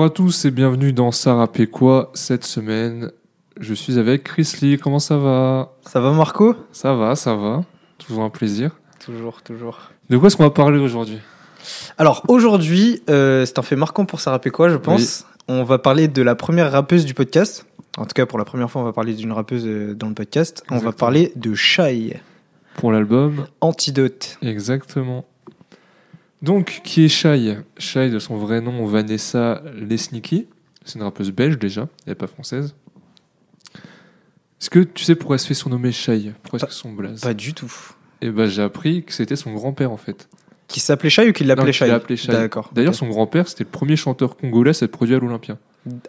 Bonjour à tous et bienvenue dans Sarah quoi cette semaine. Je suis avec Chris Lee, comment ça va? Ça va Marco? Ça va, ça va. Toujours un plaisir. Toujours, toujours. De quoi est-ce qu'on va parler aujourd'hui? Alors aujourd'hui, euh, c'est un fait marquant pour Sarah quoi je pense. On va parler de la première rappeuse du podcast. En tout cas, pour la première fois, on va parler d'une rappeuse euh, dans le podcast. On va parler de Shai. Pour l'album Antidote. Exactement. Donc, qui est Shai? Shai, de son vrai nom, Vanessa Lesniki. C'est une rappeuse belge déjà, elle n'est pas française. Est-ce que tu sais pourquoi elle se fait surnommer Shai? Pourquoi est-ce que son blaze? Pas du tout. Eh ben, j'ai appris que c'était son grand-père en fait. Qui s'appelait Shai ou qui l'appelait Shai? D'accord. D'ailleurs, son grand-père, c'était le premier chanteur congolais à s'être produit à l'Olympia.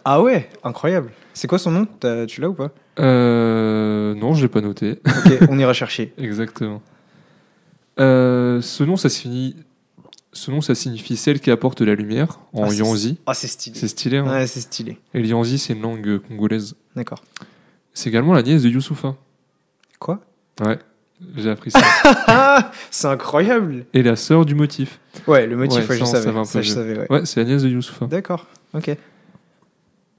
Ah ouais, incroyable. C'est quoi son nom? Tu l'as ou pas? Euh, Non, je l'ai pas noté. Ok, on ira chercher. Exactement. Euh, ce nom, ça signifie. Ce nom, ça signifie celle qui apporte la lumière en ah, Yanzi. Ah, c'est stylé. C'est stylé. Hein ouais, c'est stylé. Et le Yanzi, c'est une langue congolaise. D'accord. C'est également la nièce de Youssoufa. Quoi? Ouais, j'ai appris ça. c'est incroyable. Et la sœur du motif. Ouais, le motif, ouais, je, savais. Ça, je savais. Ouais, c'est la nièce de Youssoufa. D'accord, ok.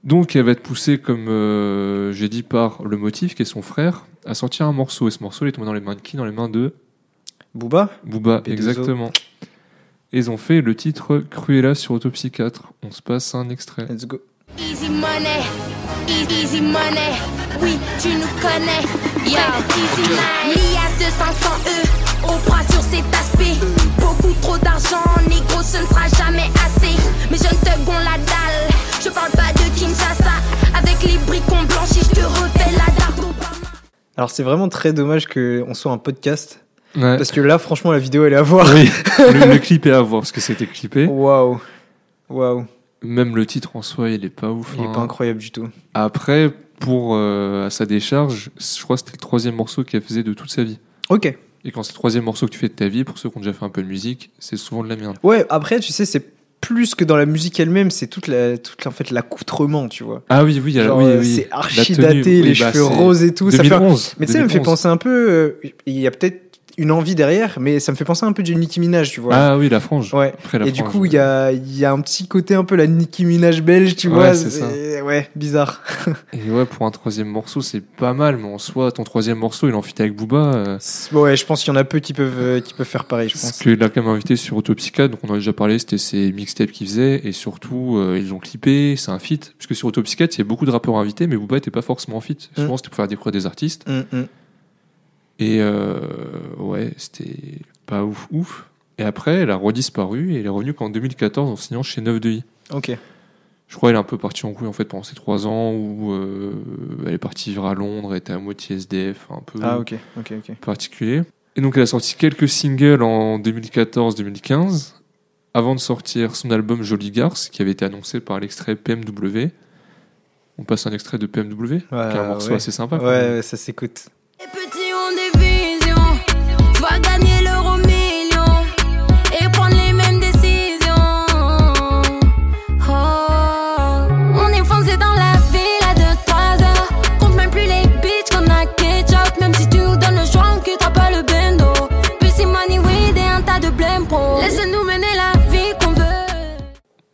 Donc elle va être poussée, comme euh, j'ai dit, par le motif, qui est son frère, à sortir un morceau. Et ce morceau, il est tombé dans les mains de qui? Dans les mains de Booba? Booba, exactement. Et ils ont fait le titre Cruella sur Autopsy 4. On se passe un extrait. Let's go. Easy money, easy money, oui, tu nous connais. Yo, easy money. L'IA de 500 E, au bras sur cet aspect. Beaucoup trop d'argent, négro, ce ne sera jamais assez. Mais je ne te gonne la dalle. Je parle pas de Kinshasa. Avec les bricons blanchis, je te refais la dardo. Alors c'est vraiment très dommage qu'on soit un podcast. Parce que là, franchement, la vidéo, elle est à voir. Oui, le, clip est à voir parce que c'était clippé. Waouh. Waouh. Même le titre en soi, il est pas ouf. Il est pas hein. incroyable du tout. Après, pour euh, à sa décharge, je crois que c'était le troisième morceau qu'elle faisait de toute sa vie. Ok. Et quand c'est le troisième morceau que tu fais de ta vie, pour ceux qui ont déjà fait un peu de musique, c'est souvent de la merde. Ouais, après, tu sais, c'est plus que dans la musique elle-même, c'est toute la, toute en fait l'accoutrement, tu vois. Ah oui, oui, oui, oui. C'est archi daté, les bah, cheveux roses et tout. 2011, ça fait... Mais tu sais, ça me fait penser un peu. Euh, il y a peut-être une envie derrière, mais ça me fait penser un peu du Nicki Minaj, tu vois. Ah oui, la frange. Ouais. et du coup, il y a, y a un petit côté un peu la Nicki Minaj belge, tu vois. C'est ça. Ouais, bizarre. et ouais, pour un troisième morceau, c'est pas mal, mais en soi, ton troisième morceau, il en fit avec Booba. Euh... Ouais, je pense qu'il y en a peu qui peuvent, euh, qui peuvent faire pareil, je pense. Parce qu'il a quand même invité sur Autopsyca, donc on en a déjà parlé, c'était ses mixtapes qu'il faisait, et surtout, euh, ils ont clippé, c'est un feat. Puisque sur Autopsyca, il y a beaucoup de rappeurs invités, mais Booba était pas forcément en feat. Mm. Souvent, c'était pour faire découvrir des artistes. Mm, mm. Et euh, ouais, c'était pas ouf ouf. Et après, elle a redisparu et elle est revenue qu'en 2014 en signant chez 9 de I. Ok. Je crois qu'elle est un peu partie en couille en fait pendant ces trois ans où euh, elle est partie vivre à Londres, elle était à moitié SDF, un peu ah, ok, ok, ok. particulier. Et donc elle a sorti quelques singles en 2014-2015 avant de sortir son album Jolie Garce qui avait été annoncé par l'extrait PMW. On passe un extrait de PMW, qui est un morceau assez sympa. Ouais, ça s'écoute.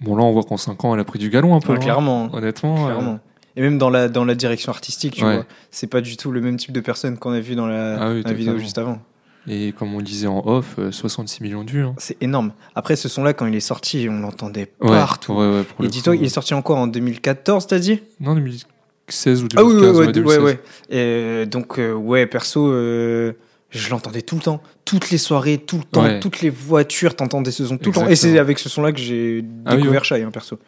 Bon, là, on voit qu'en 5 ans, elle a pris du galon un peu. Clairement. Honnêtement. Clairement. Et même dans la, dans la direction artistique, tu vois. C'est pas du tout le même type de personne qu'on a vu dans la, ah vidéo juste avant. Et comme on disait en off, 66 euh, millions de vues. Hein. C'est énorme. Après, ce son-là, quand il est sorti, on l'entendait partout. et dis-toi, il est sorti encore en 2014, t'as dit? Non, 2016 ou 2015. Ah oui, ouais, ouais, Et donc, euh, ouais, perso, euh, je l'entendais tout le temps. Toutes les soirées, tout le temps, toutes les voitures, t'entendais ce son tout le temps. Et c'est avec ce son-là que j'ai ah découvert Shai, hein, perso.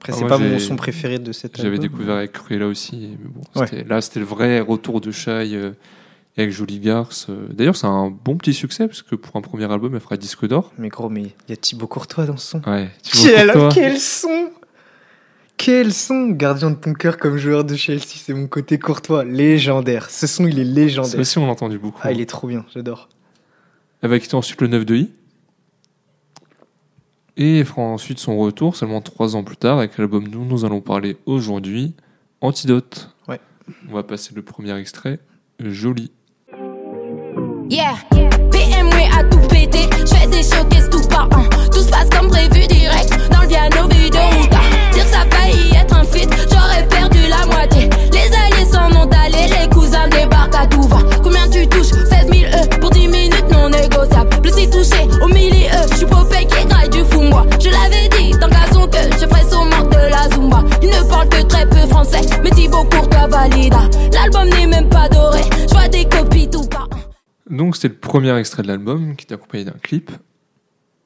Après, ah, c'est pas mon son préféré de cette J'avais découvert avec Cruella aussi. Mais bon, là, c'était le vrai retour de Shai avec Jolie Garce. Euh. D'ailleurs, c'est un bon petit succès parce que pour un premier album, elle fera disque d'or. Mais gros, mais il y a Thibaut Courtois dans ce son. Ouais, quel, quel son Quel son Gardien de ton cœur comme joueur de Chelsea, c'est mon côté Courtois, légendaire. Ce son, il est légendaire. Ça aussi, on l'a entendu beaucoup. Ah, il est trop bien, j'adore. Elle va quitter ensuite le 9 de I? Et elle fera ensuite son retour seulement trois ans plus tard avec l'album dont nous allons parler aujourd'hui, Antidote. Ouais. On va passer le premier extrait, Joli. Yeah, BMW a tout pété, je fais des showcases tout par. Tout se passe comme prévu la zumba. Il ne parle que très peu français, mais Thibaut toi valida. L'album n'est même pas doré, je vois des copies tout par Donc c'était le premier extrait de l'album qui était accompagné d'un clip.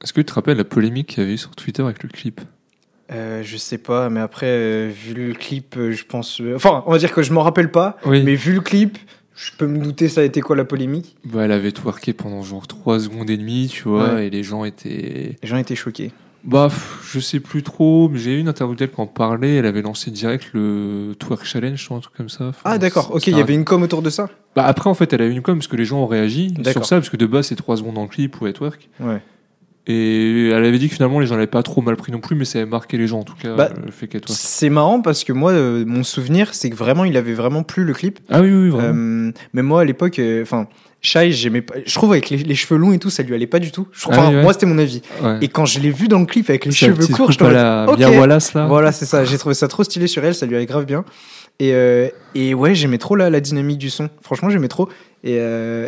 Est-ce que tu te rappelles la polémique qu'il y avait eu sur Twitter avec le clip? Euh, je sais pas, mais après, euh, vu le clip, euh, je pense. enfin, on va dire que je m'en rappelle pas, mais vu le clip, je peux me douter ça a été quoi la polémique? Bah, elle avait twerké pendant genre 3 secondes et demie, tu vois, et les gens étaient. Les gens étaient choqués. Bah, je sais plus trop, mais j'ai eu une interview d'elle quand on parlait, elle avait lancé direct le Twerk Challenge ou un truc comme ça. ah, d'accord, ok, il y avait une com autour de ça Bah, après, en fait, elle a eu une com parce que les gens ont réagi sur ça, parce que de base, c'est 3 secondes dans le clip pour twerk. Ouais. Et elle avait dit que finalement les gens l'avaient pas trop mal pris non plus, mais ça avait marqué les gens en tout cas. Bah, le fait qu'elle C'est marrant parce que moi, euh, mon souvenir, c'est que vraiment il avait vraiment plu le clip. Ah oui, oui, vraiment. Euh, mais moi à l'époque, euh, enfin. Shai, j'aimais pas. Je trouve avec les, cheveux longs et tout, ça lui allait pas du tout. Je trouve, ah Moi, c'était mon avis. Et quand je l'ai vu dans le clip avec les cheveux courts, je. La... Bien voilà ça. Voilà, c'est ça. J'ai trouvé ça trop stylé sur elle, ça lui allait grave bien. Et, et ouais, j'aimais trop la, la dynamique du son. Franchement, j'aimais trop. Et,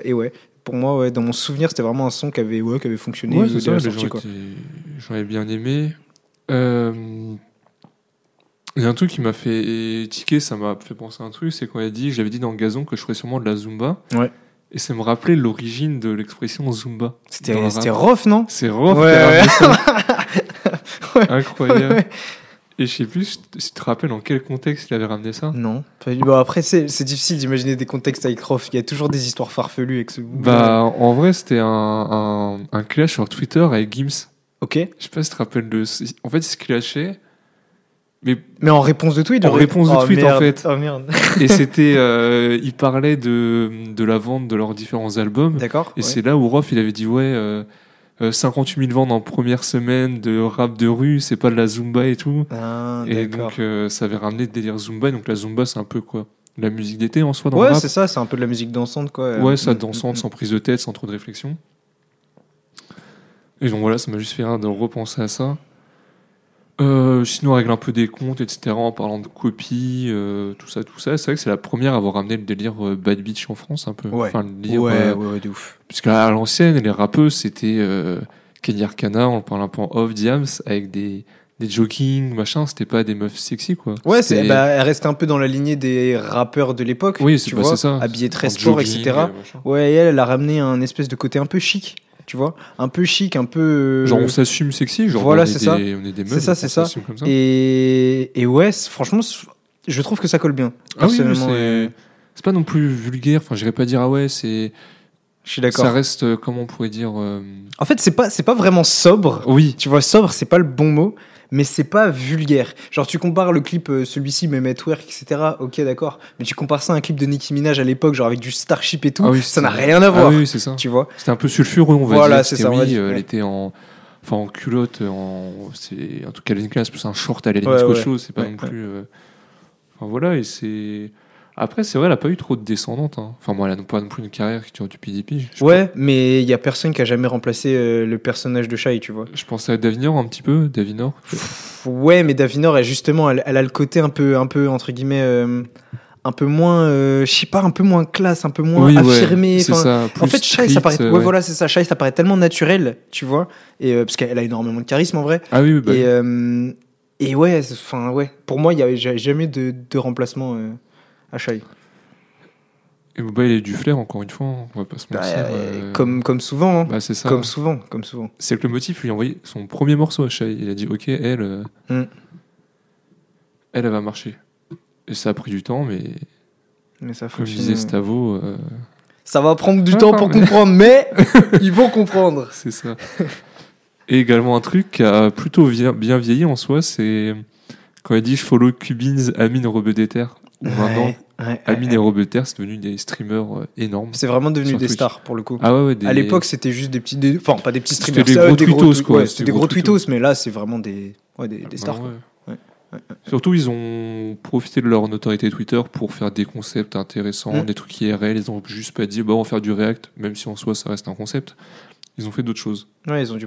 et ouais pour moi, ouais, dans mon souvenir, c'était vraiment un son qui avait, ouais, qui avait fonctionné. Ouais, ça, j'en ai bien aimé. Euh, il y a un truc qui m'a fait tiquer, ça m'a fait penser à un truc, c'est quand a dit, j'avais dit dans le gazon que je ferais sûrement de la Zumba. Ouais. Et ça me rappelait l'origine de l'expression Zumba. C'était Rof, non C'est Rof. Ouais, ouais. Incroyable. Et je sais plus si tu te rappelles en quel contexte il avait ramené ça. Non. Bon, après, c'est difficile d'imaginer des contextes avec Rof. Il y a toujours des histoires farfelues avec ce. Bah, en vrai, c'était un, un, un, clash sur Twitter avec Gims. Ok. Je sais pas si tu te rappelles de. En fait, il se clashait. Mais, mais en réponse de tweet En réponse de oh, tweet, en fait. Oh merde. et c'était. Euh, il parlait de, de la vente de leurs différents albums. D'accord. Et c'est là où Rof, il avait dit Ouais. Euh, 58 000 ventes en première semaine de rap de rue, c'est pas de la Zumba et tout. Ah, et donc euh, ça avait ramené le délire Zumba. Donc la Zumba, c'est un peu quoi? La musique d'été en soi dans Ouais, c'est ça, c'est un peu de la musique dansante quoi. Ouais, ça dansante, sans prise de tête, sans trop de réflexion. Et donc voilà, ça m'a juste fait rire de repenser à ça. Euh, sinon, on règle un peu des comptes, etc. En parlant de copies, euh, tout ça, tout ça. C'est vrai que c'est la première à avoir ramené le délire euh, Bad Beach en France, un peu. Ouais, enfin, le délire, ouais, ouais, de ouf. Puisqu'à l'ancienne, les rappeuses, c'était Kenny Arcana, on parle un peu en off, Diams, avec des, des jogging, machin. C'était pas des meufs sexy, quoi. Ouais, c'est, bah, elle restait un peu dans la lignée des rappeurs de l'époque. Oui, c'est, bah, ça. Habillés très sport, etc. Ouais, et elle, elle a ramené un espèce de côté un peu chic tu vois, un peu chic, un peu. Euh, genre on s'assume sexy, genre voilà, c'est ça. on est des meufs, c'est ça, c'est ça. Et, et ouais, franchement, je trouve que ça colle bien. Ah oui, c'est pas non plus vulgaire. Enfin, j'irais pas dire ah ouais, c'est. Je suis d'accord. Ça reste, euh, comment on pourrait dire. Euh, en fait, c'est pas, c'est pas vraiment sobre. Oui. Tu vois, sobre, c'est pas le bon mot mais c'est pas vulgaire. Genre, tu compares le clip, euh, celui-ci, même Network, etc. Ok, d'accord. Mais tu compares ça à un clip de Nicki Minaj à l'époque, genre avec du Starship et tout. Ah ça n'a rien à voir. Ah oui, c'est ça. Tu vois. C'était un peu sulfureux, on va voilà, dire. c'est ça. Oui, euh, elle était en. Enfin, en culotte, en, c'est, en tout cas, c'est plus un short à la limite ouais, chose, c'est pas non plus. Euh, enfin, voilà, et c'est. Après, c'est vrai, elle a pas eu trop de descendante. Hein. Enfin, moi, elle n'a pas non plus une carrière qui dure depuis PDP. Ouais, mais il y a personne qui a jamais remplacé euh, le personnage de Shai, tu vois. Je pensais à Davinor un petit peu, Davinor. ouais, mais Davinor, elle, justement, elle, a le côté un peu, un peu entre guillemets. Euh, un peu moins, euh, je sais pas, un peu moins classe, un peu moins affirmé. c'est ça. en fait, Shai, ça paraît, ouais, voilà, c'est ça. Shai, ça paraît tellement naturel, tu vois, et parce qu'elle a énormément de charisme en vrai. Ah oui, bah et, et ouais, enfin ouais. Pour moi, il y avait jamais de, de remplacement Shai. Et Booba, il a du flair, encore une fois, hein, on va pas se bah, mentir. Euh, comme, comme souvent. Hein. Bah, c'est ça. Comme souvent, comme souvent. C'est que le motif lui a envoyé son premier morceau à Shai. Il a dit, ok, elle, euh, hmm. elle, elle va marcher. Et ça a pris du temps, mais. Mais ça Comme disait Stavo. Euh, ça va prendre du temps pour comprendre, mais ils vont comprendre. C'est ça. Et également un truc qui a plutôt bien, vieilli en soi, c'est quand il dit je follow Cubins, Amine Rebeu d'Ether. Maintenant, Amine et Robeter, c'est devenu des streamers euh, énormes. C'est vraiment devenu des stars pour le coup. Ah ouais, À l'époque, c'était juste des petits. Enfin, pas des petits streamers. C'était des gros tweetos, quoi. C'était des gros tweetos, mais là, c'est vraiment des, des, des stars. Surtout, ils ont profité de leur notoriété Twitter pour faire des concepts intéressants, mm. des trucs IRL. Ils ont juste pas dit, bah, on va faire du React, même si en soi, ça reste un concept. Ils ont fait d'autres choses. Ouais, ils ont dû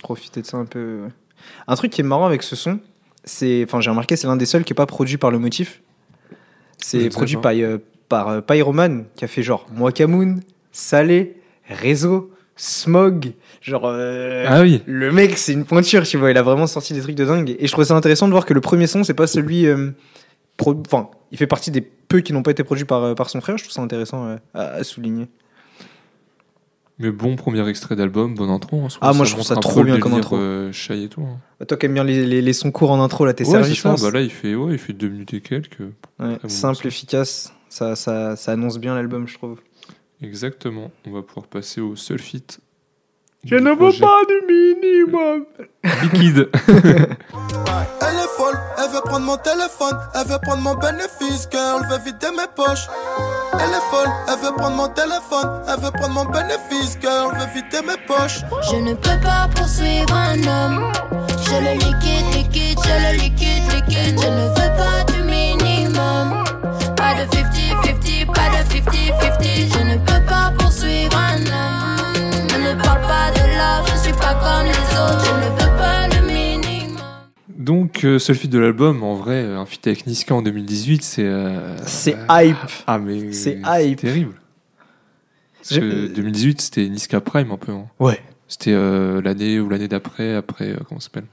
profiter de ça un peu. Un truc qui est marrant avec ce son, c'est, enfin, j'ai remarqué, c'est l'un des seuls qui est pas produit par le motif. C'est produit par, euh, par euh, Pyroman, qui a fait genre Moakamoon, Salé, Réseau, Smog. Genre, euh, ah oui. le mec, c'est une pointure, tu vois. Il a vraiment sorti des trucs de dingue. Et je trouve ça intéressant de voir que le premier son, c'est pas celui. Enfin, il fait partie des peu qui n'ont pas été produits par, par son frère. Je trouve ça intéressant à souligner. Mais bon premier extrait d'album, bonne intro. Hein, ah, moi je trouve ça trop bien comme intro. Euh, et tout. Hein. Bah, toi qui aimes bien les, les, les, sons courts en intro, là t'es ouais, servi, je pense. Bah, là il fait, ouais, il fait deux minutes et quelques. Ouais, simple, efficace. Ça, ça, ça annonce bien l'album, je trouve. Exactement. On va pouvoir passer au seul fit. Je ne veux pas du minimum. Liquide. Elle est folle, elle veut prendre mon téléphone, elle veut prendre mon bénéfice, girl, veut vider mes poches. Elle est folle, elle veut prendre mon téléphone, elle veut prendre mon bénéfice, girl, veut vider mes poches. Je ne peux pas poursuivre un homme. Je le liquide, liquide, je le liquide, liquide. Je ne veux pas du minimum. Pas de 50-50, pas de 50-50. Je ne peux pas comme les autres. Je ne veux pas le minimum. Donc, euh, seul feat de l'album, en vrai, euh, un feat avec Niska en 2018, c'est. Euh, c'est hype. Ah, mais. C'est hype. terrible. Parce que 2018, c'était Niska Prime un peu. Hein. Ouais. C'était euh, l'année ou l'année d'après, après, euh, comment ça s'appelle?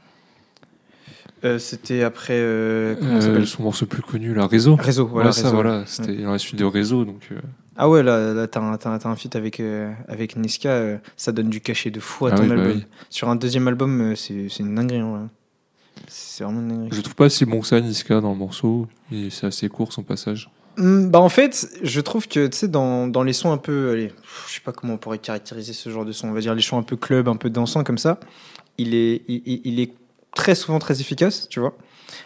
Euh, C'était après. Euh, comment Euh, ça s'appelle? son morceau plus connu, là, Réseau. Réseau, voilà. Ouais, ça, Réseau. voilà. C'était dans la suite de Réseau, donc. euh, Ah ouais, là, là t'as un, un- feat avec, euh, avec Niska, euh, ça donne du cachet de fou à Ah ton oui, bah album. oui. Sur un deuxième album, euh, c'est une dinguerie. vrai. C'est vraiment une dinguerie. Je trouve pas si bon que ça, Niska, dans le morceau. Et c'est assez court, son passage. Hmm, Bah en fait, je trouve que tu sais dans, dans les sons un peu, allez, je sais pas comment on pourrait caractériser ce genre de son. On va dire les sons un peu club, un peu dansant comme ça. Il est, il est très souvent très efficace, tu vois.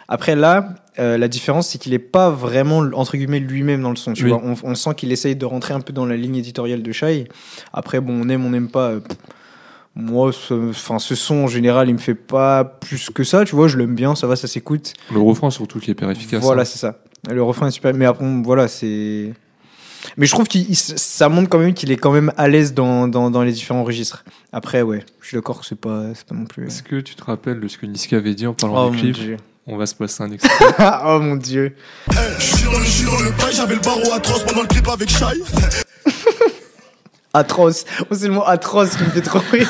Après là, euh, la différence c'est qu'il est pas vraiment entre guillemets lui-même dans le son. Tu Oui. vois, on, on sent qu'il essaye de rentrer un peu dans la ligne éditoriale de Shai. Après bon, on aime, on n'aime pas. euh, moi, ce, enfin, ce son en général, il me fait pas plus que ça. Tu vois, je l'aime bien, ça va, ça s'écoute. Le refrain, surtout, qui est hyper efficace. Voilà, hein. c'est ça. Le refrain est super. Mais après, voilà, c'est. Mais je trouve que ça montre quand même qu'il est quand même à l'aise dans, dans, dans les différents registres. Après, ouais, je suis d'accord que c'est pas, pas non plus. Est-ce que tu te rappelles de ce que Niska avait dit en parlant Oh du clip. On va se passer un extrait. oh mon dieu. Le, bail, j'avais le barreau atroce pendant le clip avec Shai. Atroce. Oh, c'est le mot atroce qui me fait trop rire.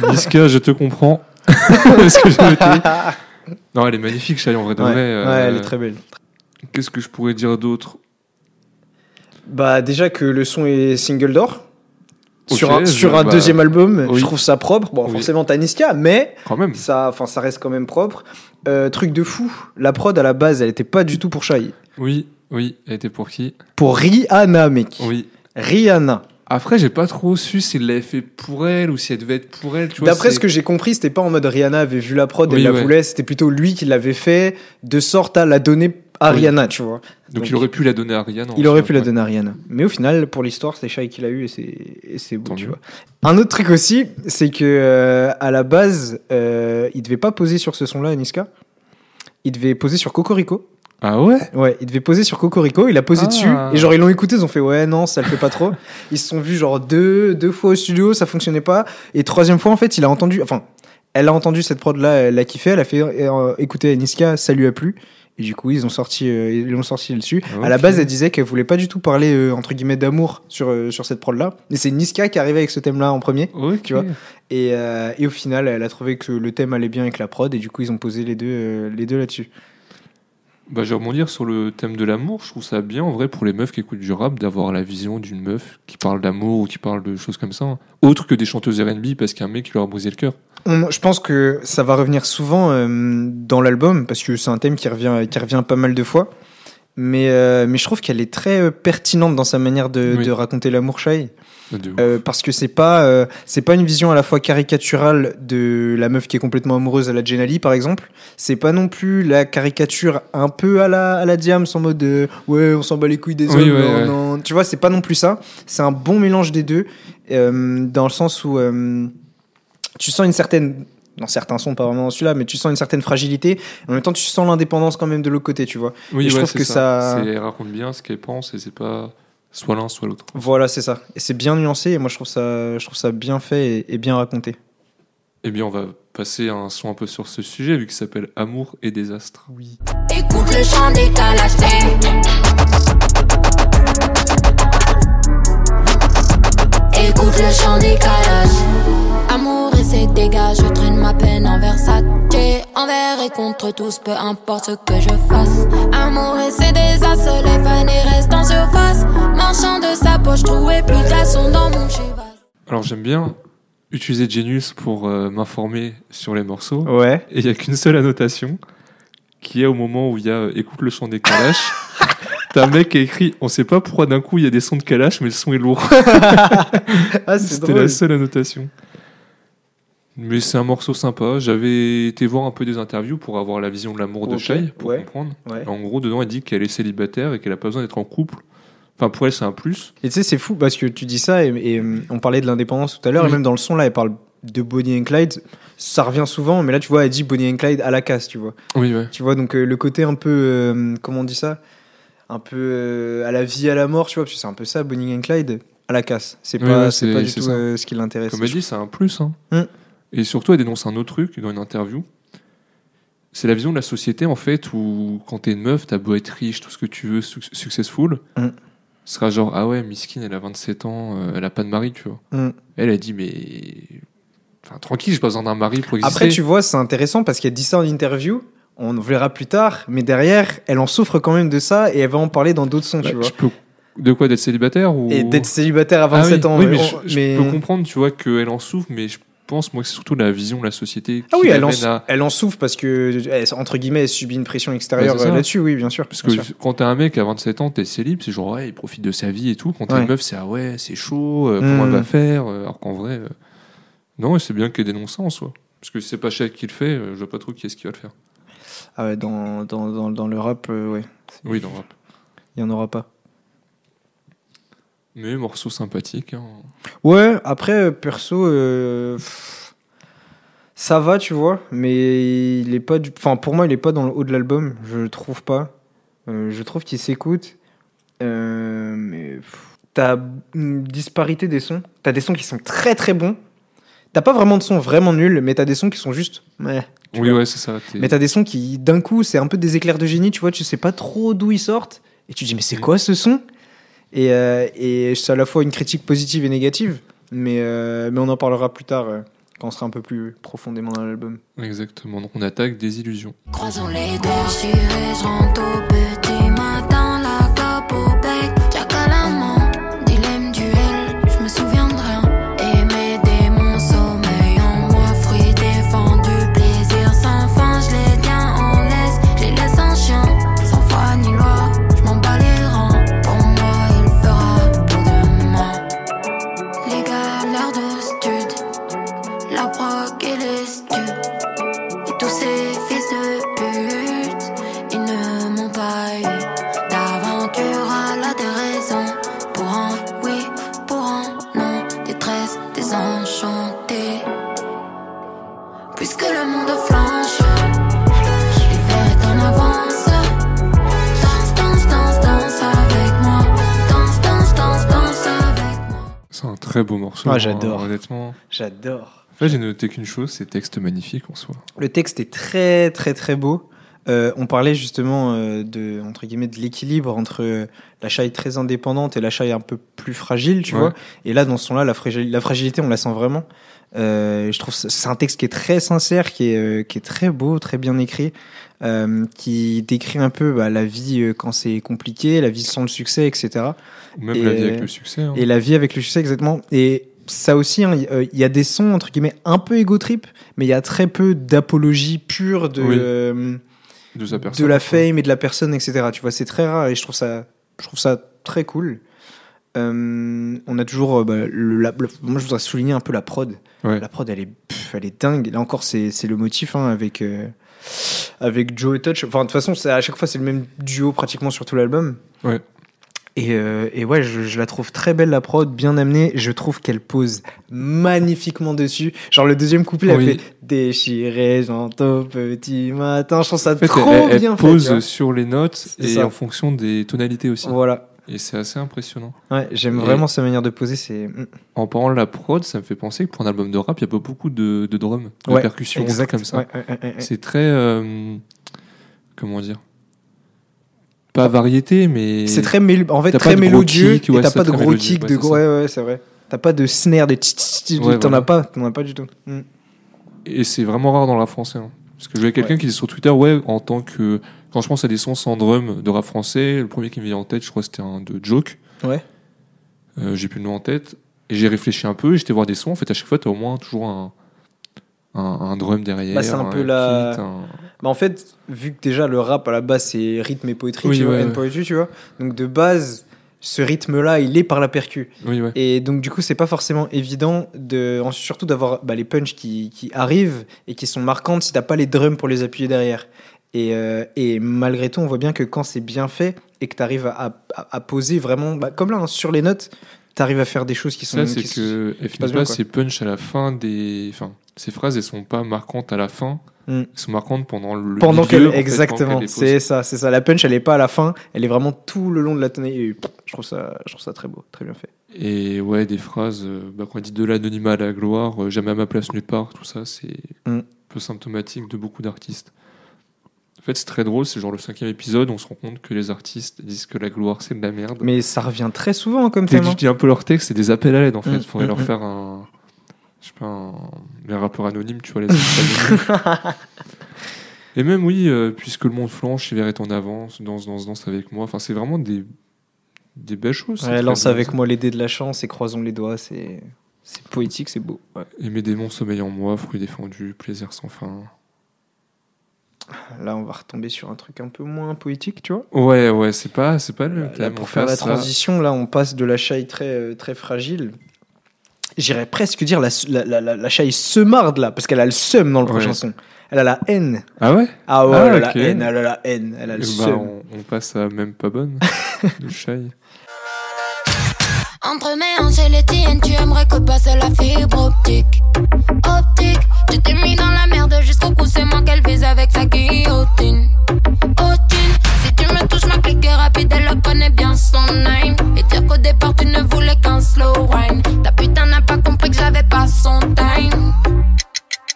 Niska, je te comprends. Est-ce que je vais te- Non, elle est magnifique, Shai, en vrai de ouais, vrai. ouais, euh, elle est très belle. Qu'est-ce que je pourrais dire d'autre? Bah, déjà que le son est single d'or. Sur un, je- sur un bah, deuxième album, oui. je trouve ça propre. Bon, Oui. forcément, t'as Niska, mais Quand même. ça, enfin, ça reste quand même propre. Euh, truc de fou, la prod à la base, elle était pas du tout pour Shai. Oui, oui. Elle était pour qui? Pour Rihanna, mec. Oui. Rihanna. Après, j'ai pas trop su s'il l'avait fait pour elle ou si elle devait être pour elle. tu vois, D'après ce que j'ai compris, c'était pas en mode Rihanna avait vu la prod, Oui, elle la ouais. voulait, c'était plutôt lui qui l'avait fait de sorte à la donner Oui. Rihanna, tu vois. Donc, Donc, il aurait pu la donner à Rihanna. Il aurait pu la donner à Rihanna. Mais au final, pour l'histoire, c'est Shai qui l'a eu et c'est et c'est beau, Tant tu vois. Un autre truc aussi, c'est que euh, à la base, euh, il devait pas poser sur ce son-là, Niska. Il devait poser sur Cocorico. Ah ouais? Ouais, il devait poser sur Cocorico, il a posé Ah. dessus, et genre ils l'ont écouté, ils ont fait ouais, non, ça le fait pas trop. ils se sont vus genre deux, deux fois au studio, ça fonctionnait pas. Et troisième fois, en fait, il a entendu, enfin, elle a entendu cette prod là, elle l'a kiffé, elle a fait euh, écouter Niska, ça lui a plu. Et du coup, ils ont sorti, euh, ils l'ont sorti dessus. À la base, elle disait qu'elle voulait pas du tout parler euh, entre guillemets d'amour sur euh, sur cette prod là. Mais c'est Niska qui arrivé avec ce thème là en premier. Ok. Tu vois Et, euh, et au final, elle a trouvé que le thème allait bien avec la prod, et du coup, ils ont posé les deux, les deux là-dessus. Bah, je vais rebondir sur le thème de l'amour. Je trouve ça bien, en vrai, pour les meufs qui écoutent du rap, d'avoir la vision d'une meuf qui parle d'amour ou qui parle de choses comme ça. hein. Autre que des chanteuses R&B parce qu'un mec qui leur a brisé le cœur. Je pense que ça va revenir souvent euh, dans l'album parce que c'est un thème qui revient, qui revient pas mal de fois. Mais, euh, mais je trouve qu'elle est très euh, pertinente dans sa manière de, Oui. de raconter l'amour Shai. Ouf. Euh, parce que c'est pas, euh, c'est pas une vision à la fois caricaturale de la meuf qui est complètement amoureuse à la Jenali par exemple. C'est pas non plus la caricature un peu à la, à la Diams en mode euh, ouais, on s'en bat les couilles des Oui, hommes. ouais, non, ouais. non. Tu vois, c'est pas non plus ça. C'est un bon mélange des deux dans le sens où tu sens une certaine dans certains sons, pas vraiment dans celui-là, mais tu sens une certaine fragilité. En même temps, tu sens l'indépendance quand même de l'autre côté, tu vois. oui, et je ouais, trouve que ça- C'est- Elle raconte bien ce qu'elle pense et c'est pas soit l'un, soit l'autre. Voilà, c'est ça. Et c'est bien nuancé. Et moi, je trouve ça, je trouve ça bien fait et, et bien raconté. Eh bien, on va passer un son un peu sur ce sujet, vu qu'il s'appelle Amour et désastre. Oui. Écoute le chant des calachés. Écoute le chant des calaches. Amour et ses dégâts, je traîne ma peine en Versace. Envers et contre tous, peu importe ce que je fasse. Amour et ses désastres, les fans restent en surface. Marchant de sa poche, trouver plus de glaçons dans mon cheval. Alors j'aime bien utiliser Genius pour euh, m'informer sur les morceaux. Ouais. Et il n'y a qu'une seule annotation qui est au moment où il y a euh, Écoute le chant des calaches. T'as un mec qui a écrit On sait pas pourquoi d'un coup il y a des sons de calache, mais le son est lourd. Ah, c'est C'était drôle. la seule annotation. Mais c'est un morceau sympa. J'avais été voir un peu des interviews pour avoir la vision de l'amour de Shai, pour ouais. comprendre. Ouais. En gros, dedans, elle dit qu'elle est célibataire et qu'elle a pas besoin d'être en couple. Enfin, pour elle, c'est un plus. Et tu sais, c'est fou parce que tu dis ça et, et, euh, on parlait de l'indépendance tout à l'heure Oui. et même dans le son là, elle parle de Bonnie and Clyde. Ça revient souvent, mais là, tu vois, elle dit Bonnie and Clyde à la casse, tu vois. Oui, ouais. Tu vois, donc euh, le côté un peu, euh, comment on dit ça? Un peu euh, à la vie, à la mort, tu vois, parce que c'est un peu ça, Bonnie and Clyde, à la casse. C'est Oui, pas, ouais, c'est pas du tout ce qui l'intéresse. Comme elle dit, c'est un plus. hein. Mm. Et surtout, elle dénonce un autre truc dans une interview. C'est la vision de la société, en fait, où quand t'es une meuf, t'as beau être riche, tout ce que tu veux, suc- successful, Mm. ce sera genre, ah ouais, Miskin, elle a 27 ans, euh, elle a pas de mari, tu vois. Mm. Elle a dit, mais. Enfin, tranquille, j'ai pas besoin d'un mari pour exister. Après, tu vois, c'est intéressant parce qu'elle dit ça en interview. On verra plus tard, mais derrière, elle en souffre quand même de ça et elle va en parler dans d'autres sons, Bah, tu vois. je peux. De quoi D'être célibataire ou... Et d'être célibataire à Ah 27 oui, ans. oui, mais, on- je, je mais- peux comprendre, tu vois, qu'elle en souffre, mais je pense, moi, que c'est surtout la vision de la société qui Ah oui, elle en, l'amène à. elle en souffre parce que, entre guillemets, elle subit une pression extérieure là-dessus, oui, bien sûr. Parce bien que sûr. quand t'es un mec à 27 ans, t'es célib, c'est genre, ouais, il profite de sa vie et tout. Quand t'es Ouais. une meuf, c'est, ah ouais, c'est chaud, euh, comment Mm. elle va faire euh, Alors qu'en vrai, euh, non, c'est bien qu'elle dénonce ça en soi. Parce que si c'est pas Shaq qui le fait, je vois pas trop qui est-ce qui va le faire. Ah ouais, dans, dans, dans, dans le rap, euh, ouais, Oui, dans le rap. il n'y en aura pas. Mais morceau sympathique. hein. Ouais, après, euh, perso, euh, pff, ça va, tu vois, mais il est pas du... Enfin, pour moi, il est pas dans le haut de l'album, je trouve pas. Euh, je trouve qu'il s'écoute, euh, mais t'as une disparité des sons. T'as des sons qui sont très très bons. T'as pas vraiment de sons vraiment nuls, mais t'as des sons qui sont juste... Ouais. Oui, vois. ouais, c'est ça. Mais t'as des sons qui, d'un coup, c'est un peu des éclairs de génie, tu vois, tu sais pas trop d'où ils sortent, et tu te dis, mais c'est Mm. quoi ce son? Et, euh, et c'est à la fois une critique positive et négative, mais, euh, mais on en parlera plus tard, euh, quand on sera un peu plus profondément dans l'album. Exactement. Donc on attaque des illusions. Croisons les tire très beau morceau. Ah, hein, j'adore. Honnêtement. J'adore. En fait, j'ai noté qu'une chose, c'est texte magnifique en soi. Le texte est très très très beau. Euh, on parlait justement euh, de entre guillemets de l'équilibre entre euh, la chaille très indépendante et la chaille un peu plus fragile, tu Ouais. vois. Et là, dans ce son-là, la, fragil- la fragilité, on la sent vraiment. Euh, je trouve c'est un texte qui est très sincère, qui est euh, qui est très beau, très bien écrit, euh, qui décrit un peu bah, la vie quand c'est compliqué, la vie sans le succès, etc. Ou même Et, la vie avec le succès. hein. Et la vie avec le succès, exactement. Et ça aussi, hein, il il y a des sons, entre guillemets, un peu égo trip, mais il y a très peu d'apologie pure de, Oui. euh, de sa personne. de la fame et de la personne, etc. Tu vois, c'est très rare et je trouve ça, je trouve ça très cool. Euh, on a toujours, euh, bah, le, la- le- moi je voudrais souligner un peu la prod. Ouais. La prod, elle est, pff, elle est dingue. Là encore, c'est c'est le motif hein, avec euh, avec Joe et Touch. Enfin, de toute façon, à chaque fois c'est le même duo pratiquement sur tout l'album. Ouais. Et, euh, et ouais, je, je la trouve très belle la prod, bien amenée. Je trouve qu'elle pose magnifiquement dessus. Genre le deuxième couplet, Oui. elle fait déchiré, j'entends petit matin. Je trouve ça En fait, trop elle, elle bien pose fait. tu vois. sur les notes et ça. en fonction des tonalités aussi. Voilà. Et c'est assez impressionnant. Ouais, j'aime vraiment sa manière de poser. C'est. Mm. En parlant de la prod, ça me fait penser que pour un album de rap, il y a pas beaucoup de, de drums, de percussions, exact. comme ça. c'est très. Euh, comment dire Pas variété, mais. C'est très, en fait, très mélodieux. T'as pas de gros kick, de gros. Ouais, ouais, c'est vrai. T'as pas de snare, de. T'en as pas, t'en as pas du tout. Mm. Et c'est vraiment rare dans la français. Hein. Parce que je voyais quelqu'un qui disait sur Twitter, ouais, en tant que. Quand je pense à des sons sans drum de rap français, le premier qui me vient en tête, je crois c'était un de Joke. Ouais. Euh, j'ai plus le nom en tête. Et j'ai réfléchi un peu, j'étais voir des sons. En fait, à chaque fois, t'as au moins toujours un, un, drum derrière. Bah, c'est un, peu la. Bah, en fait, vu que déjà le rap à la base c'est rythme et poétrie, tu, vois, tu vois. Donc de base, ce rythme-là, il est par la percu. Et donc, du coup, c'est pas forcément évident, de, surtout d'avoir bah, les punchs qui, qui, arrivent et qui sont marquantes si t'as pas les drums pour les appuyer derrière. Et, euh, et malgré tout, on voit bien que quand c'est bien fait et que tu arrives à, à, poser vraiment, bah, comme là, hein, sur les notes, tu arrives à faire des choses qui sont. Ça, c'est que FNP, c'est punch à la fin des. Enfin, ces phrases, elles sont pas marquantes à la fin. Mm. Elles sont marquantes pendant le pendant qu'elle exactement c'est ça c'est ça la punch elle est pas à la fin elle est vraiment tout le long de la tonalité je trouve ça je trouve ça très beau très bien fait et ouais des phrases euh, bah, quand on dit de l'anonymat à la gloire euh, jamais à ma place nulle part tout ça c'est mm. un peu symptomatique de beaucoup d'artistes fait c'est très drôle c'est genre le cinquième épisode on se rend compte que les artistes disent que la gloire c'est de la merde mais ça revient très souvent comme thème tu dis un peu leur texte c'est des appels à l'aide en fait il mm. faudrait leur faire un je sais pas, les rappeurs anonymes, tu vois, les Et même, oui, euh, puisque le monde flanche, hiver est en avance, danse, danse, danse avec moi. Enfin, c'est vraiment des, des belles choses. Ouais, lance avec moi les dés de la chance et croisons les doigts, c'est. C'est poétique, c'est beau. Et mes démons sommeillent en moi, fruits défendus, plaisir sans fin. Là, on va retomber sur un truc un peu moins poétique, tu vois. Ouais, ouais, c'est pas, c'est pas le thème. pour faire la transition, là, on passe de la chaille très, euh, très fragile j'irais presque dire la, la, la, la chaille se marde là, parce qu'elle a le seum dans le prochain son. Elle a la haine. Ah ouais? Ah ouais, ah, elle a la haine, elle a la haine, elle a le bah, seum. On, passe à même pas bonne, de chaille. Entre mes hanches et les tu aimerais que passe la fibre optique. Optique, tu t'es mis dans la merde jusqu'au coup, c'est moi qu'elle vise avec sa guillotine. Otine, si tu me touches, ma clique rapide, elle le connaît bien son name. Et dire qu'au départ, tu ne voulais qu'un slow wine. Ta putain n'a pas compris que j'avais pas son time.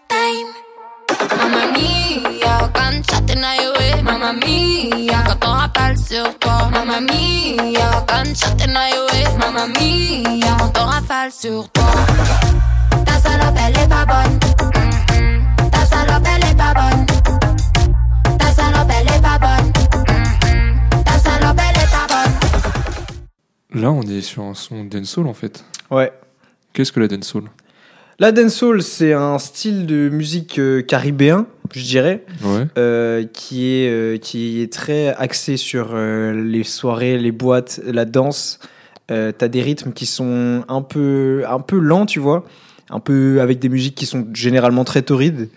Time. Mamma mia, canchate na yo, mamma mia, quand on rappelle sur toi. Mamma mia, canchate na yo, mamma mia, quand on rafale sur toi. Ta salope elle est pas bonne, ta salope elle est pas bonne, ta salope elle est pas bonne, ta salope elle est pas bonne. Là, on est sur un son dancehall en fait. Ouais. Qu'est-ce que la dancehall? La dancehall, c'est un style de musique euh, caribéen, je dirais, euh, qui, est, euh, qui est très axé sur les soirées, les boîtes, la danse. T'as des rythmes qui sont un peu, un peu lents, tu vois, un peu avec des musiques qui sont généralement très torrides.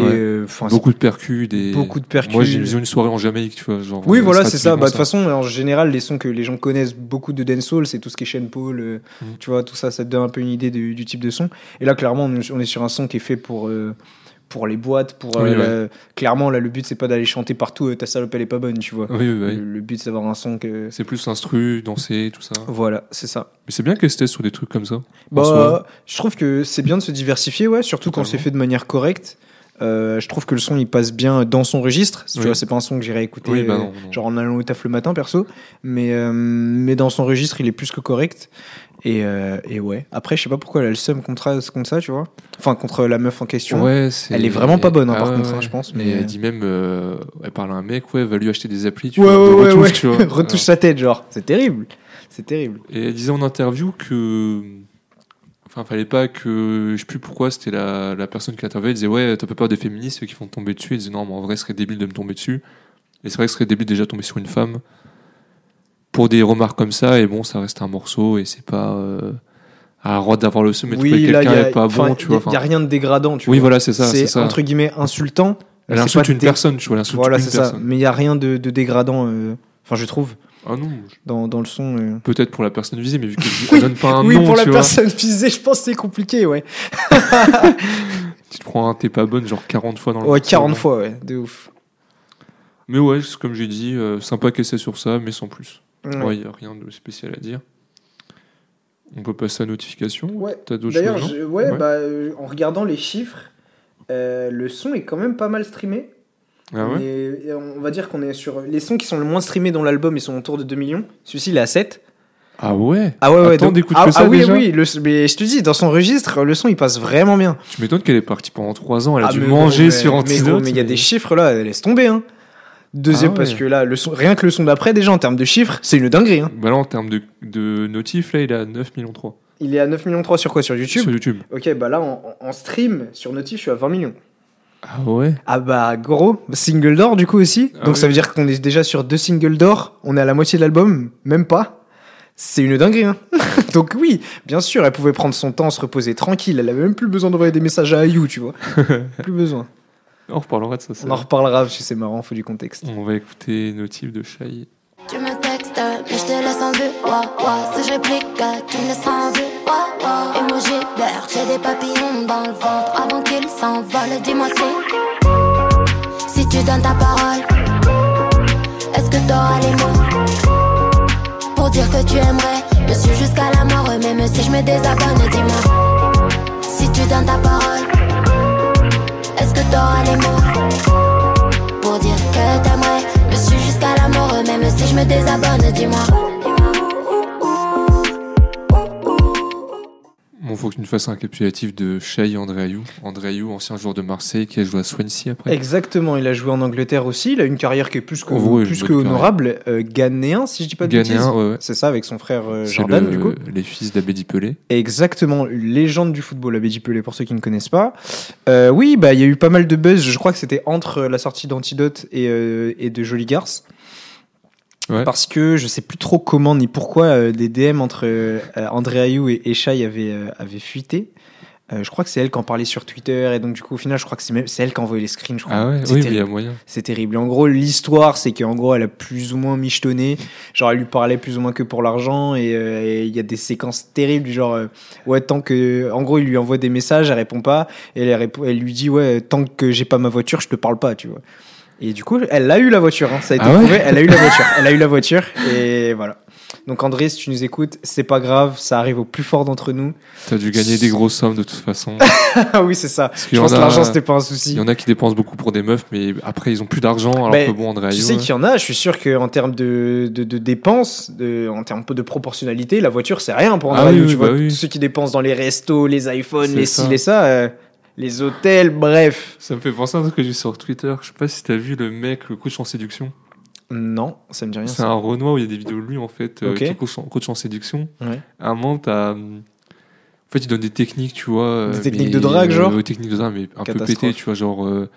Euh, beaucoup de percus, des. Beaucoup de percus. Moi, j'ai vu une soirée en Jamaïque, tu vois. Genre, oui, voilà, c'est ça. Bah, de toute façon, en général, les sons que les gens connaissent beaucoup de dancehall, c'est tout ce qui est Shane Paul, euh, mm. tu vois, tout ça, ça te donne un peu une idée du, type de son. Et là, clairement, on est sur un son qui est fait pour. Euh, pour les boîtes, pour clairement là le but c'est pas d'aller chanter partout ta salope elle est pas bonne, tu vois. Oui, le, but c'est d'avoir un son que c'est plus instru, danser, tout ça. Voilà, c'est ça. Mais c'est bien qu'elle se sur des trucs comme ça. Bah, je trouve que c'est bien de se diversifier, ouais, surtout quand c'est fait de manière correcte. Euh, je trouve que le son il passe bien dans son registre. Tu vois, c'est pas un son que j'irais écouter bah euh, genre en allant au taf le matin perso, mais euh, mais dans son registre il est plus que correct. Et, et ouais. Après, je sais pas pourquoi elle a le seum contre, contre ça, tu vois. Enfin, contre la meuf en question. Ouais, elle est vraiment pas bonne, hein, par contre, hein, je pense. Mais elle dit même, elle parle à un mec, ouais, va lui acheter des applis, tu ouais, vois, retouche, tu vois. retouche sa tête, genre. C'est terrible. C'est terrible. Et elle disait en interview que Enfin, fallait pas que. Je sais plus pourquoi, c'était la, la personne qui l'interviewait. Disait Ouais, t'as pas peur des féministes qui font tomber dessus. Elle disait Non, mais en vrai, ce serait débile de me tomber dessus. Et c'est vrai que ce serait débile déjà de tomber sur une femme. Pour des remarques comme ça, et bon, ça reste un morceau, et c'est pas. Euh, à la droite d'avoir le seum, mais oui, quelqu'un pas bon, tu vois. Il n'y a rien de dégradant, tu oui, voilà, c'est ça. C'est entre guillemets insultant. Elle insulte une personne, tu vois. Voilà, c'est ça. Mais il n'y a rien de, de dégradant, euh, enfin, je trouve. Ah non. Dans, dans le son. Euh. Peut-être pour la personne visée, mais vu qu'elle donne pas un nom. Oui, pour la personne visée, je pense que c'est compliqué, ouais. tu te prends un t'es pas bonne, genre 40 fois dans le Ouais, 40 fois, ouais, de ouf. Mais ouais, comme j'ai dit, euh, sympa qu'elle sur ça, mais sans plus. Ouais, il n'y a rien de spécial à dire. On peut passer à notification. Ouais. T'as d'autres D'ailleurs, ouais, Ouais. bah, euh, en regardant les chiffres, euh, le son est quand même pas mal streamé. Ah ouais euh, on va dire qu'on est sur les sons qui sont le moins streamés dans l'album, ils sont autour de 2 millions. Celui-ci, il est à 7. Ah ouais Ah ouais, ouais. Attends, donc- ah, que ça ah oui, déjà oui. Le, mais je te dis, dans son registre, le son, il passe vraiment bien. Tu m'étonnes qu'elle est partie pendant 3 ans. Elle a Ah, dû manger sur Antidote. Mais il y a des chiffres là, laisse tomber. Hein. Deuxième, Ah ouais. parce que là, le son, rien que le son d'après, déjà en termes de chiffres, c'est une dinguerie. Hein. Bah là, en termes de, de notif, là, il est à 9 millions 3 Il est à 9 millions 3 sur quoi? Sur YouTube? Sur YouTube. Ok, bah là, en, en stream, sur Notif, je suis à 20 millions. Ah ouais Ah bah, gros, single d'or du coup aussi. Ah Donc oui. ça veut dire qu'on est déjà sur deux singles d'or. On est à la moitié de l'album, même pas. C'est une dinguerie. Hein. Donc oui, bien sûr, elle pouvait prendre son temps, se reposer tranquille. Elle avait même plus besoin d'envoyer des messages à Ayou, tu vois. plus besoin. On reparlera de ça. ça. On en reparlera parce que c'est marrant, faut du contexte. On va écouter Notif de Shai. Tu me textes, mais je Si je réplique, tu me laisses en vue. Ouah, ouah. Emoji vert, j'ai des papillons dans le ventre avant qu'ils s'envolent. Dis-moi si, si tu donnes ta parole, est-ce que t'auras les mots pour dire que tu aimerais? Me suivre jusqu'à la mort, même si je me désabonne. Dis-moi si tu donnes ta parole, est-ce que t'auras les mots pour dire que t'aimerais? Me suivre jusqu'à la mort, même si je me désabonne. Dis-moi. Bon, faut que tu nous fasses un récapitulatif de Shai Andréaïou. Andréaïou, ancien joueur de Marseille qui a joué à Swansea après. Exactement, il a joué en Angleterre aussi. Il a une carrière qui est plus que, En vrai, plus que honorable. Euh, Ghanéen, si je dis pas de bêtises. Ghanéen, ouais, ouais. C'est ça, avec son frère euh, Jordan, le- du coup. les fils d'Abedi Pelé. Exactement, une légende du football, Abedi Pelé, pour ceux qui ne connaissent pas. Euh, oui, bah il y a eu pas mal de buzz. Je crois que c'était entre la sortie d'Antidote et, euh, et de Jolie Garce. Ouais. Parce que je sais plus trop comment ni pourquoi euh, des DM entre euh, André Ayou et, et Shai avaient, euh, avaient fuité. Euh, je crois que c'est elle qui en parlait sur Twitter et donc du coup au final je crois que c'est même c'est elle qui a envoyé les screens. Je crois. Ah ouais, C'est oui, mais il y terrible. a moyen. C'est terrible. En gros, l'histoire, c'est qu'en gros, elle a plus ou moins michetonné. Genre, elle lui parlait plus ou moins que pour l'argent. Et euh, il y a des séquences terribles du genre, euh, ouais, tant que. En gros, il lui envoie des messages, elle répond pas. Et elle, elle lui dit, ouais, tant que j'ai pas ma voiture, je te parle pas, tu vois. Et du coup, elle a eu la voiture. hein. Ça a été Ah ouais prouvé. Elle a eu la voiture. Elle a eu la voiture. Et voilà. Donc, André, si tu nous écoutes, c'est pas grave. Ça arrive au plus fort d'entre nous. T'as dû gagner des grosses sommes de toute façon. Ah oui, c'est ça. qu'il Je pense en que l'argent, c'était pas un Il souci. y en a qui dépensent beaucoup pour des meufs, mais après ils ont plus d'argent. Alors Ben, que bon, Andréaïou. Tu sais qu'il y en a, je suis sûr qu'en termes de, de, de dépenses, de, en termes de proportionnalité, la voiture c'est rien pour Ah André. oui, tu vois, bah oui. tous ceux qui dépensent dans les restos, les iPhones, les ci, les ça, euh, les hôtels, bref. Ça me fait penser à un truc que j'ai vu sur Twitter. Je sais pas si t'as vu le mec, le coach en séduction. Non, ça me dit rien. C'est ça. un Renoir où il y a des vidéos de lui en fait, euh, Ok. qui est coach en, coach en séduction. Ouais. À un moment, t'as. hum, En fait, il donne des techniques, tu vois. euh, Des techniques mais- de drague, genre euh, Techniques de drague, mais un peu pété, tu vois. Genre. Euh,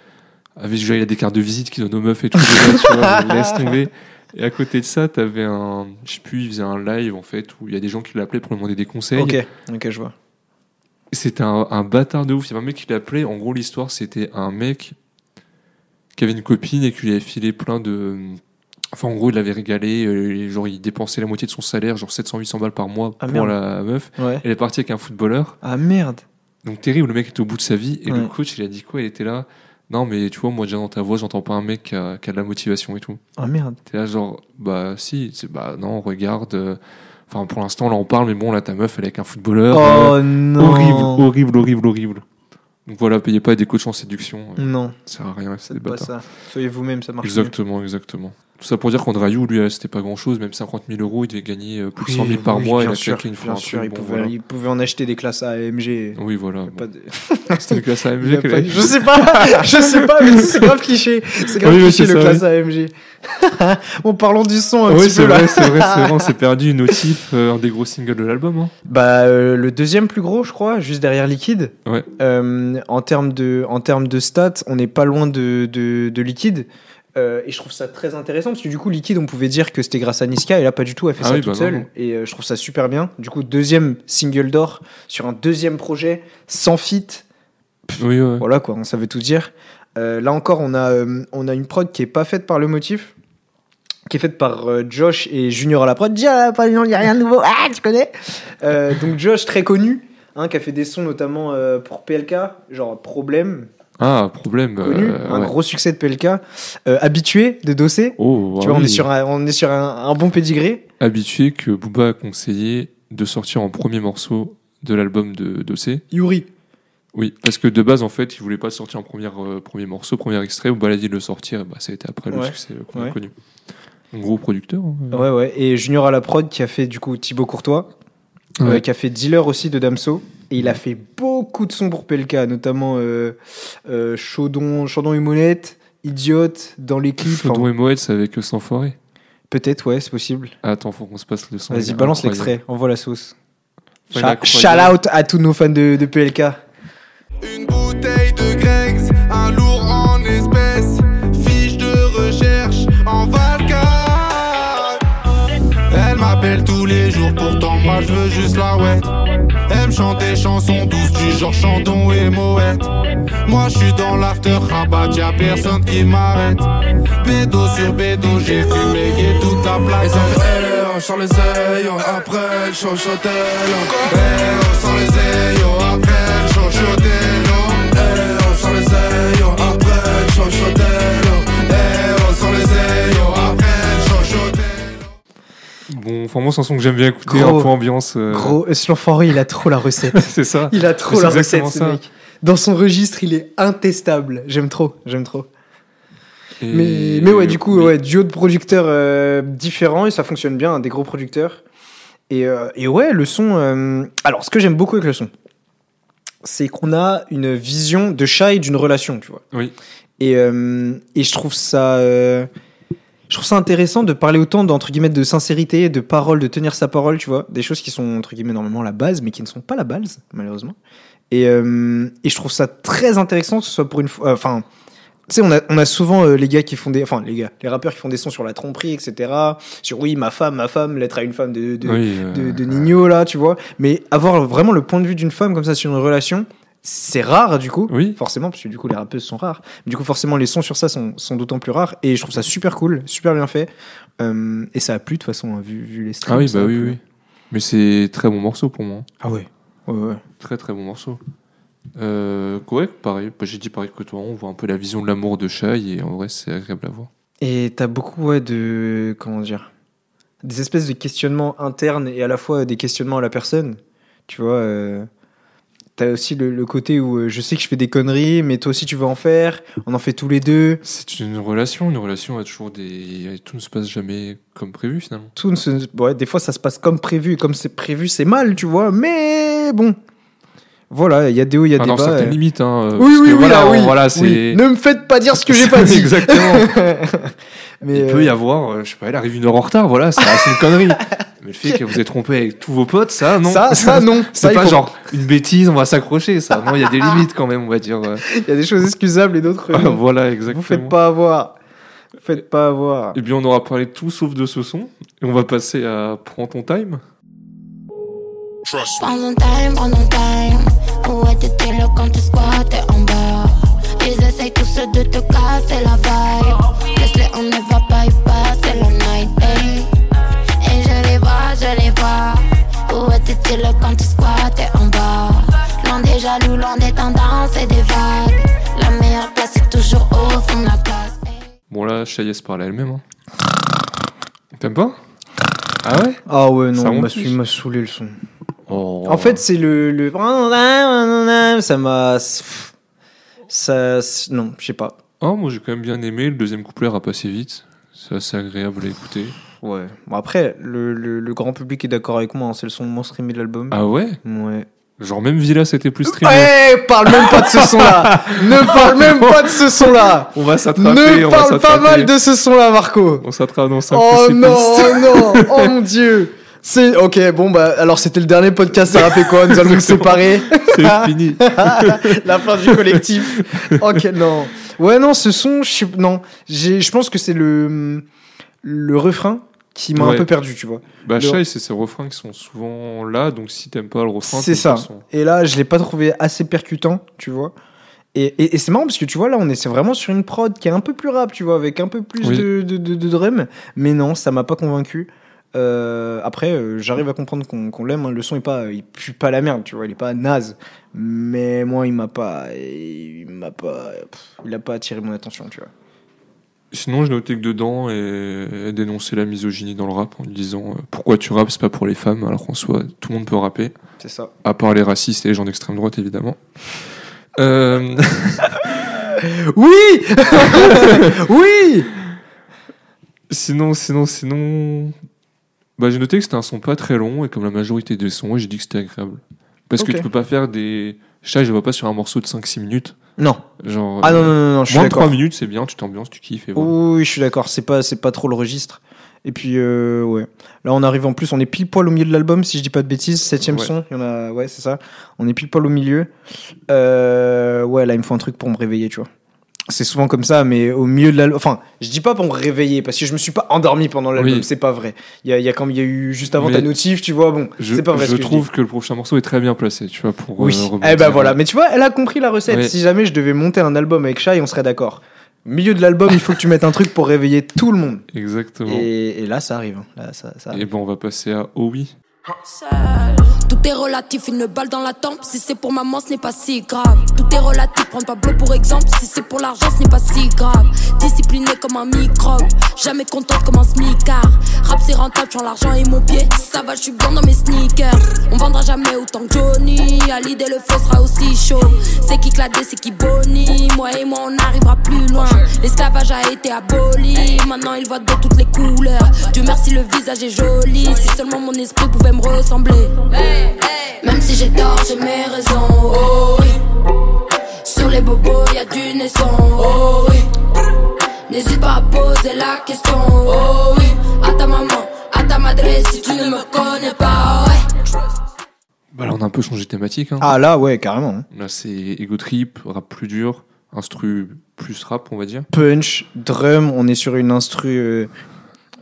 avec déjà, il a des cartes de visite qu'il donne aux meufs et tout. déjà, tu vois, laisse tomber. Et à côté de ça, t'avais un. Je sais plus, il faisait un live en fait où il y a des gens qui l'appelaient pour lui demander des conseils. Ok, ok, je vois. C'était un, un bâtard de ouf. Il y avait un mec qui l'appelait. En gros, l'histoire, c'était un mec qui avait une copine et qui lui avait filé plein de. Enfin, en gros, il l'avait régalé. euh, genre, il dépensait la moitié de son salaire, genre 700-800 balles par mois Ah, pour merde. la meuf. Ouais. Elle est partie avec un footballeur. Ah merde. Donc, terrible. Le mec était au bout de sa vie. Et Ouais. le coach, il a dit quoi? Il était là. Non, mais tu vois, moi, déjà dans ta voix, j'entends pas un mec qui a, qui a de la motivation et tout. Ah merde. T'es là, genre, bah, si. Bah, non, regarde. euh, Enfin, pour l'instant, là, on parle, mais bon, là, ta meuf, elle est avec un footballeur. euh, Oh non. Horrible, horrible, horrible, horrible. Donc voilà, payez pas des coachs en séduction. euh, Non, Ça sert à rien, c'est des pas bâtards. ça. Soyez vous-même, ça marche. Exactement, exactement. Tout ça pour dire qu'Andrayou, lui, euh, c'était pas grand chose, même 50 000 euros, il devait gagner euh, plus de Oui, 100 000 par oui, mois, il bien a sûr, claqué une fois Bien sûr, il, bon, pouvait, voilà. il pouvait en acheter des classes AMG. Oui, voilà. Pas bon. de- C'était une classe Il y AMG pas-. Je sais pas, je sais pas, mais c'est grave cliché. C'est grave Oui, cliché le ça, classe AMG. bon, parlons du son un Oui, c'est vrai, c'est vrai, c'est vrai, on s'est perdu une notif, euh, un des gros singles de l'album. Hein. Bah, euh, le deuxième plus gros, je crois, juste derrière Liquide. Ouais. Euh, en termes de, en termes de stats, on n'est pas loin de, de, de Liquide. Euh, et je trouve ça très intéressant parce que du coup, Liquide, on pouvait dire que c'était grâce à Niska et là, pas du tout, elle fait Ah ça oui, toute bah seule. non. Et euh, je trouve ça super bien. Du coup, deuxième single d'or sur un deuxième projet sans feat. Oui, ouais. Voilà quoi, on savait tout dire. Euh, là encore, on a, on a une prod qui est pas faite par le motif, qui est faite par Josh et Junior à la prod. Dis, ah, pas, non, il n'y a rien de nouveau. Ah, tu connais? Donc Josh, très connu, hein, qui a fait des sons notamment pour PLK, genre Problème, Ah, problème. connu, euh, un ouais. gros succès de PLK. Euh, habitué de Dossé. Oh, Tu ah vois, on oui. est sur un, on est sur un, un bon pédigré. habitué que Booba a conseillé de sortir en premier morceau de l'album de Dossé. Yuri. Oui, parce que de base, en fait, il voulait pas sortir en premier, euh, premier morceau, premier extrait. Booba a dit de le sortir, et bah, ça a été après le Ouais. succès euh, qu'on a connu. Un gros producteur. hein. Ouais, ouais. Et Junior à la prod qui a fait du coup Thibaut Courtois, qui a fait Dealer aussi de Damso. Et il a fait beaucoup de sons pour PLK, notamment euh, euh, Chaudon, Chaudon et Monette, Idiote, dans les clips. Chaudon Enfin, et Moët, c'est avec Sans Forêt. Peut-être, ouais, c'est possible. Attends, faut qu'on se passe le son. Vas-y, balance l'extrait, envoie la sauce. Shout out à tous nos fans de, de PLK. Une bouteille de Greg's, un lourd en espèces, fiche de recherche en Valka. Elle m'appelle tous les jours, pourtant moi je veux juste la ouais. Chante des chansons douces du genre Chandon et Moët. Moi je suis dans l'after rabat, y'a personne qui m'arrête. Bédo sur bédo, j'ai fumé et toute la Et place. ça on sort les ailes, après le show shotel Hey, on les ayos, après le shotel. Hey, on sort les ailes, après le shotel Bon, enfin, moi, c'est un son que j'aime bien écouter, Gros. un peu ambiance. euh, Gros, l'enfoiré, il a trop la recette. c'est ça. Il a trop la recette, ce ça. mec. Dans son registre, il est intestable. J'aime trop, j'aime trop. Et- Mais, mais ouais, du coup, oui. ouais, duo de producteurs euh, différents et ça fonctionne bien, hein, des gros producteurs. Et, euh, et ouais, le son. euh, Alors, ce que j'aime beaucoup avec le son, c'est qu'on a une vision de chat et d'une relation, tu vois. Oui. Et, et je trouve ça. Euh, Je trouve ça intéressant de parler autant d'entre guillemets de sincérité, de parole, de tenir sa parole, tu vois, des choses qui sont entre guillemets normalement la base, mais qui ne sont pas la base malheureusement. Et, euh, et je trouve ça très intéressant que ce soit pour une fois, enfin, tu sais, on a, on a souvent euh, les gars qui font des, enfin les gars, les rappeurs qui font des sons sur la tromperie, etc. Sur oui, ma femme, ma femme, l'être à une femme de, de, Oui, euh, de, de Nino là, tu vois. Mais avoir vraiment le point de vue d'une femme comme ça sur une relation, c'est rare du coup. Oui. Forcément, parce que du coup les rappeuses sont rares. Mais du coup, forcément, les sons sur ça sont, sont d'autant plus rares. Et je trouve ça super cool, super bien fait. Euh, et ça a plu de toute façon, hein, vu, vu les streams. Ah oui, bah oui, oui. Mais c'est très bon morceau pour moi. Ah ouais. Ouais, ouais. Très très bon morceau. Euh, ouais, pareil. Bah, J'ai dit pareil que toi. On voit un peu la vision de l'amour de Shai et en vrai, c'est agréable à voir. Et t'as beaucoup ouais, de. Comment dire Des espèces de questionnements internes et à la fois des questionnements à la personne. Tu vois euh, T'as aussi le, le côté où euh, je sais que je fais des conneries, mais toi aussi tu veux en faire. On en fait tous les deux. C'est une relation. Une relation a toujours des. Tout ne se passe jamais comme prévu finalement. Tout ne se- ouais, des fois ça se passe comme prévu. et Comme c'est prévu, c'est mal, tu vois. Mais bon. Voilà, il y a des hauts, il y a Ah, des dans bas. certaines euh. limites. Hein, euh, Oui, oui, oui, voilà, là, oui. Voilà, Oui. c'est. Ne me faites pas dire ce que j'ai pas dit. Exactement. mais Il euh, peut y avoir, je sais pas, elle arrive une heure en retard, voilà, ça reste une connerie. Mais le fait que vous êtes trompé avec tous vos potes, ça, non. ça, ça, non. Ça, C'est pas faut- genre une bêtise, on va s'accrocher, ça. Non, il y a des limites quand même, on va dire. Il y a des choses excusables et d'autres. non. voilà, exactement. Vous faites pas avoir. Vous faites pas avoir. Et bien, on aura parlé de tout sauf de ce son. Et on va passer à Prends ton time. Prends ton time, prends ton time. Où était là quand tu squattais en bas? Ils essayent tous de te casser la vibe. Laisse-les, on ne va pas y passer la night. hey. Et je les vois, je les vois. Où était là quand tu squattais en bas? Loin des jaloux, loin des tendances et des vagues. La meilleure place est toujours au fond de la classe. hey. Bon, là, Chaillesse parle elle-même. Hein. T'aimes pas? Ah ouais? Ah ouais, non, su- m'a saoulé le son. Oh. En fait, c'est le, le. Ça m'a. Ça. Non, je sais pas. Oh, moi, j'ai quand même bien aimé. Le deuxième couplet a passé vite. C'est assez agréable à écouter. Ouais. Bon, après, le, le, le grand public est d'accord avec moi. hein, C'est le son le moins streamé de l'album. Ah ouais? Ouais. Genre, même Villa, c'était plus streamé. Ouais, parle même pas de ce son-là. ne parle même pas de ce son-là. On va s'attraper. Ne on va parle pas mal de ce son-là, Marco. On s'attrape dans 5 Oh non, oh non, oh mon dieu. C'est ok, bon bah alors c'était le dernier podcast, ça rappelait quoi Nous allons nous séparer. C'est fini. La fin du collectif. Ok, non. Ouais, non, ce son, je non, je pense que c'est le le refrain qui m'a un peu perdu, tu vois. Bah, Shai, c'est ces refrains qui sont souvent là. Donc, si t'aimes pas le refrain, C'est ça. façon. Et là, je l'ai pas trouvé assez percutant, tu vois. Et, et, et c'est marrant parce que tu vois, là, on est vraiment sur une prod qui est un peu plus rap, tu vois, avec un peu plus Oui. de, de, de, de drum. Mais non, ça m'a pas convaincu. Euh, après, euh, j'arrive à comprendre qu'on l'aime. hein. Le son est pas, il pue pas la merde, tu vois, il est pas naze. Mais moi, il m'a pas, il m'a pas, pff, il a pas attiré mon attention, tu vois. Sinon, je notais que dedans, elle, elle dénonçait la misogynie dans le rap en disant euh, pourquoi tu rappes, c'est pas pour les femmes, alors qu'en soi, tout le monde peut rapper, C'est ça. à part les racistes et les gens d'extrême droite, évidemment. Euh, Oui Oui sinon, sinon, sinon. Bah, j'ai noté que c'était un son pas très long, et comme la majorité des sons, j'ai dit que c'était agréable. Parce que tu peux pas faire des. Chat, je vois pas sur un morceau de 5-6 minutes. Non. Genre. Ah non, euh, non, non, non, je suis Moins de d'accord. 3 minutes, c'est bien, tu t'ambiances, tu kiffes et voilà. Oui, je suis d'accord. C'est pas, c'est pas trop le registre. Et puis, euh, ouais. Là, on arrive en plus, on est pile poil au milieu de l'album, si je dis pas de bêtises. Septième Ouais. son, il y en a, ouais, c'est ça. On est pile poil au milieu. Euh, ouais, là, il me faut un truc pour me réveiller, tu vois. C'est souvent comme ça, mais au milieu de l'album. Enfin, je dis pas pour me réveiller, parce que je me suis pas endormi pendant l'album, Oui. c'est pas vrai. Il y a, y a quand y a eu juste avant Mais ta notif, tu vois, bon, c'est pas vrai. je ce que trouve que le prochain morceau est très bien placé, tu vois, pour. Oui. euh, eh ben voilà. Mais tu vois, elle a compris la recette. Oui. Si jamais je devais monter un album avec Shai, on serait d'accord. Au milieu de l'album, il faut que tu mettes un truc pour réveiller tout le monde. Exactement. Et, et là, ça arrive. Là, ça, ça arrive. Et ben on va passer à Oh oui. Tout est relatif, une balle dans la tempe. Si c'est pour maman, ce n'est pas si grave. Tout est relatif, prends Pablo pour exemple. Si c'est pour l'argent, ce n'est pas si grave. Discipliné comme un microbe, jamais contente comme un smicard. Rap c'est rentable, j'en l'argent et mon pied. Ça va, je suis bien dans mes sneakers. On vendra jamais autant que Johnny. À l'idée, le feu sera aussi chaud. C'est qui cladé, c'est qui boni. Moi et moi, on n'arrivera plus loin. L'esclavage a été aboli. Maintenant, il voit de toutes les couleurs. Dieu merci, le visage est joli. Si seulement mon esprit pouvait me ressembler. Même si j'ai tort, j'ai mes raisons. Oh oui. Sur les bobos, y a du naisson. Oh oui. N'hésite pas à poser la question. Oh oui. À ta maman, à ta madre, si tu ne me connais pas. Ouais. Bah là on a un peu changé de thématique. Hein. Ah là, ouais, carrément. hein. Là c'est ego trip, rap plus dur, instru plus rap on va dire. Punch, drum, on est sur une instru euh,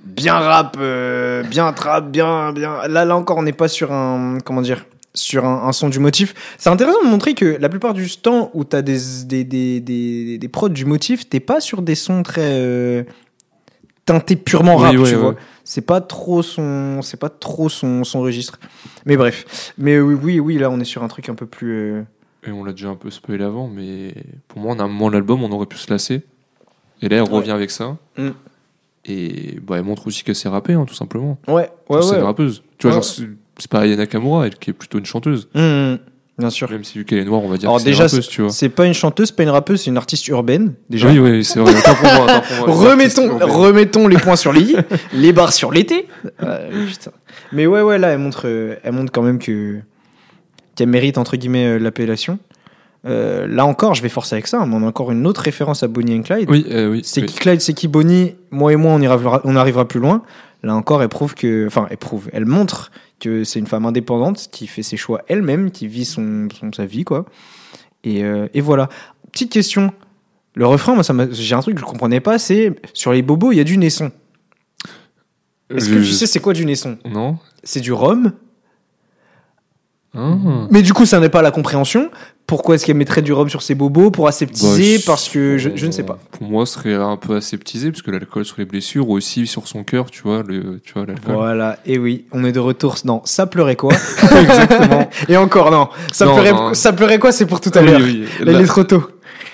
bien rap, euh, bien trap, bien, bien. Là, là encore, on n'est pas sur un, comment dire, sur un, un son du motif. C'est intéressant de montrer que la plupart du temps où t'as des, des, des, des, des prods du motif, t'es pas sur des sons très euh, teintés purement rap, Oui, ouais, tu ouais. vois. C'est pas trop son, c'est pas trop son, son registre. Mais bref. Mais oui, oui, oui, là, on est sur un truc un peu plus. euh, Et on l'a déjà un peu spoilé avant, mais pour moi, on a un moment l'album, on aurait pu se lasser. Et là, elle revient avec ça. Mm. Et bah, elle montre aussi qu'elle sait rapper, hein, tout simplement. Ouais, ouais, c'est ouais. une rappeuse. Tu vois, Ouais. genre, c'est pas Ayana Nakamura, elle qui est plutôt une chanteuse. Mmh, bien sûr. Même si vu qu'elle est noire, on va dire Alors que c'est une déjà, rappeuse, tu vois. C'est pas une chanteuse, c'est pas une rappeuse, c'est une artiste urbaine. Déjà. Oui, oui, c'est vrai. Attends pour moi, attends pour moi. remettons, remettons les points sur les i, les barres sur l'été. Euh, putain. Mais ouais, ouais, là, elle montre, euh, elle montre quand même que qu'elle mérite entre guillemets euh, l'appellation. Euh, là encore, je vais forcer avec ça. mais on a encore une autre référence à Bonnie and Clyde. Oui, euh, oui. C'est oui. qui Clyde, c'est qui Bonnie. Moi et moi, on, ira, on arrivera plus loin. Là encore, elle prouve que, enfin, elle prouve, elle montre que c'est une femme indépendante qui fait ses choix elle-même, qui vit son, son- sa vie, quoi. Et, euh, et voilà. Petite question. Le refrain, moi, ça j'ai un truc que je comprenais pas, c'est sur les bobos, il y a du naisson. Est-ce que tu sais c'est quoi du naisson? Non C'est du rhum, Ah. mais du coup, ça n'est pas la compréhension. Pourquoi est-ce qu'elle mettrait du rhum sur ses bobos pour aseptiser Bah, Parce que je, je ne sais pas. Pour moi, ce serait un peu aseptisé, parce que l'alcool sur les blessures, ou aussi sur son cœur, tu vois, le, tu vois, l'alcool. Voilà, et oui, on est de retour dans Ça pleurait quoi Exactement. Et encore, non. Ça, Non, pleurait, non. ça pleurait quoi C'est pour tout à Oui, l'heure. oui. Là, Là, il est trop tôt.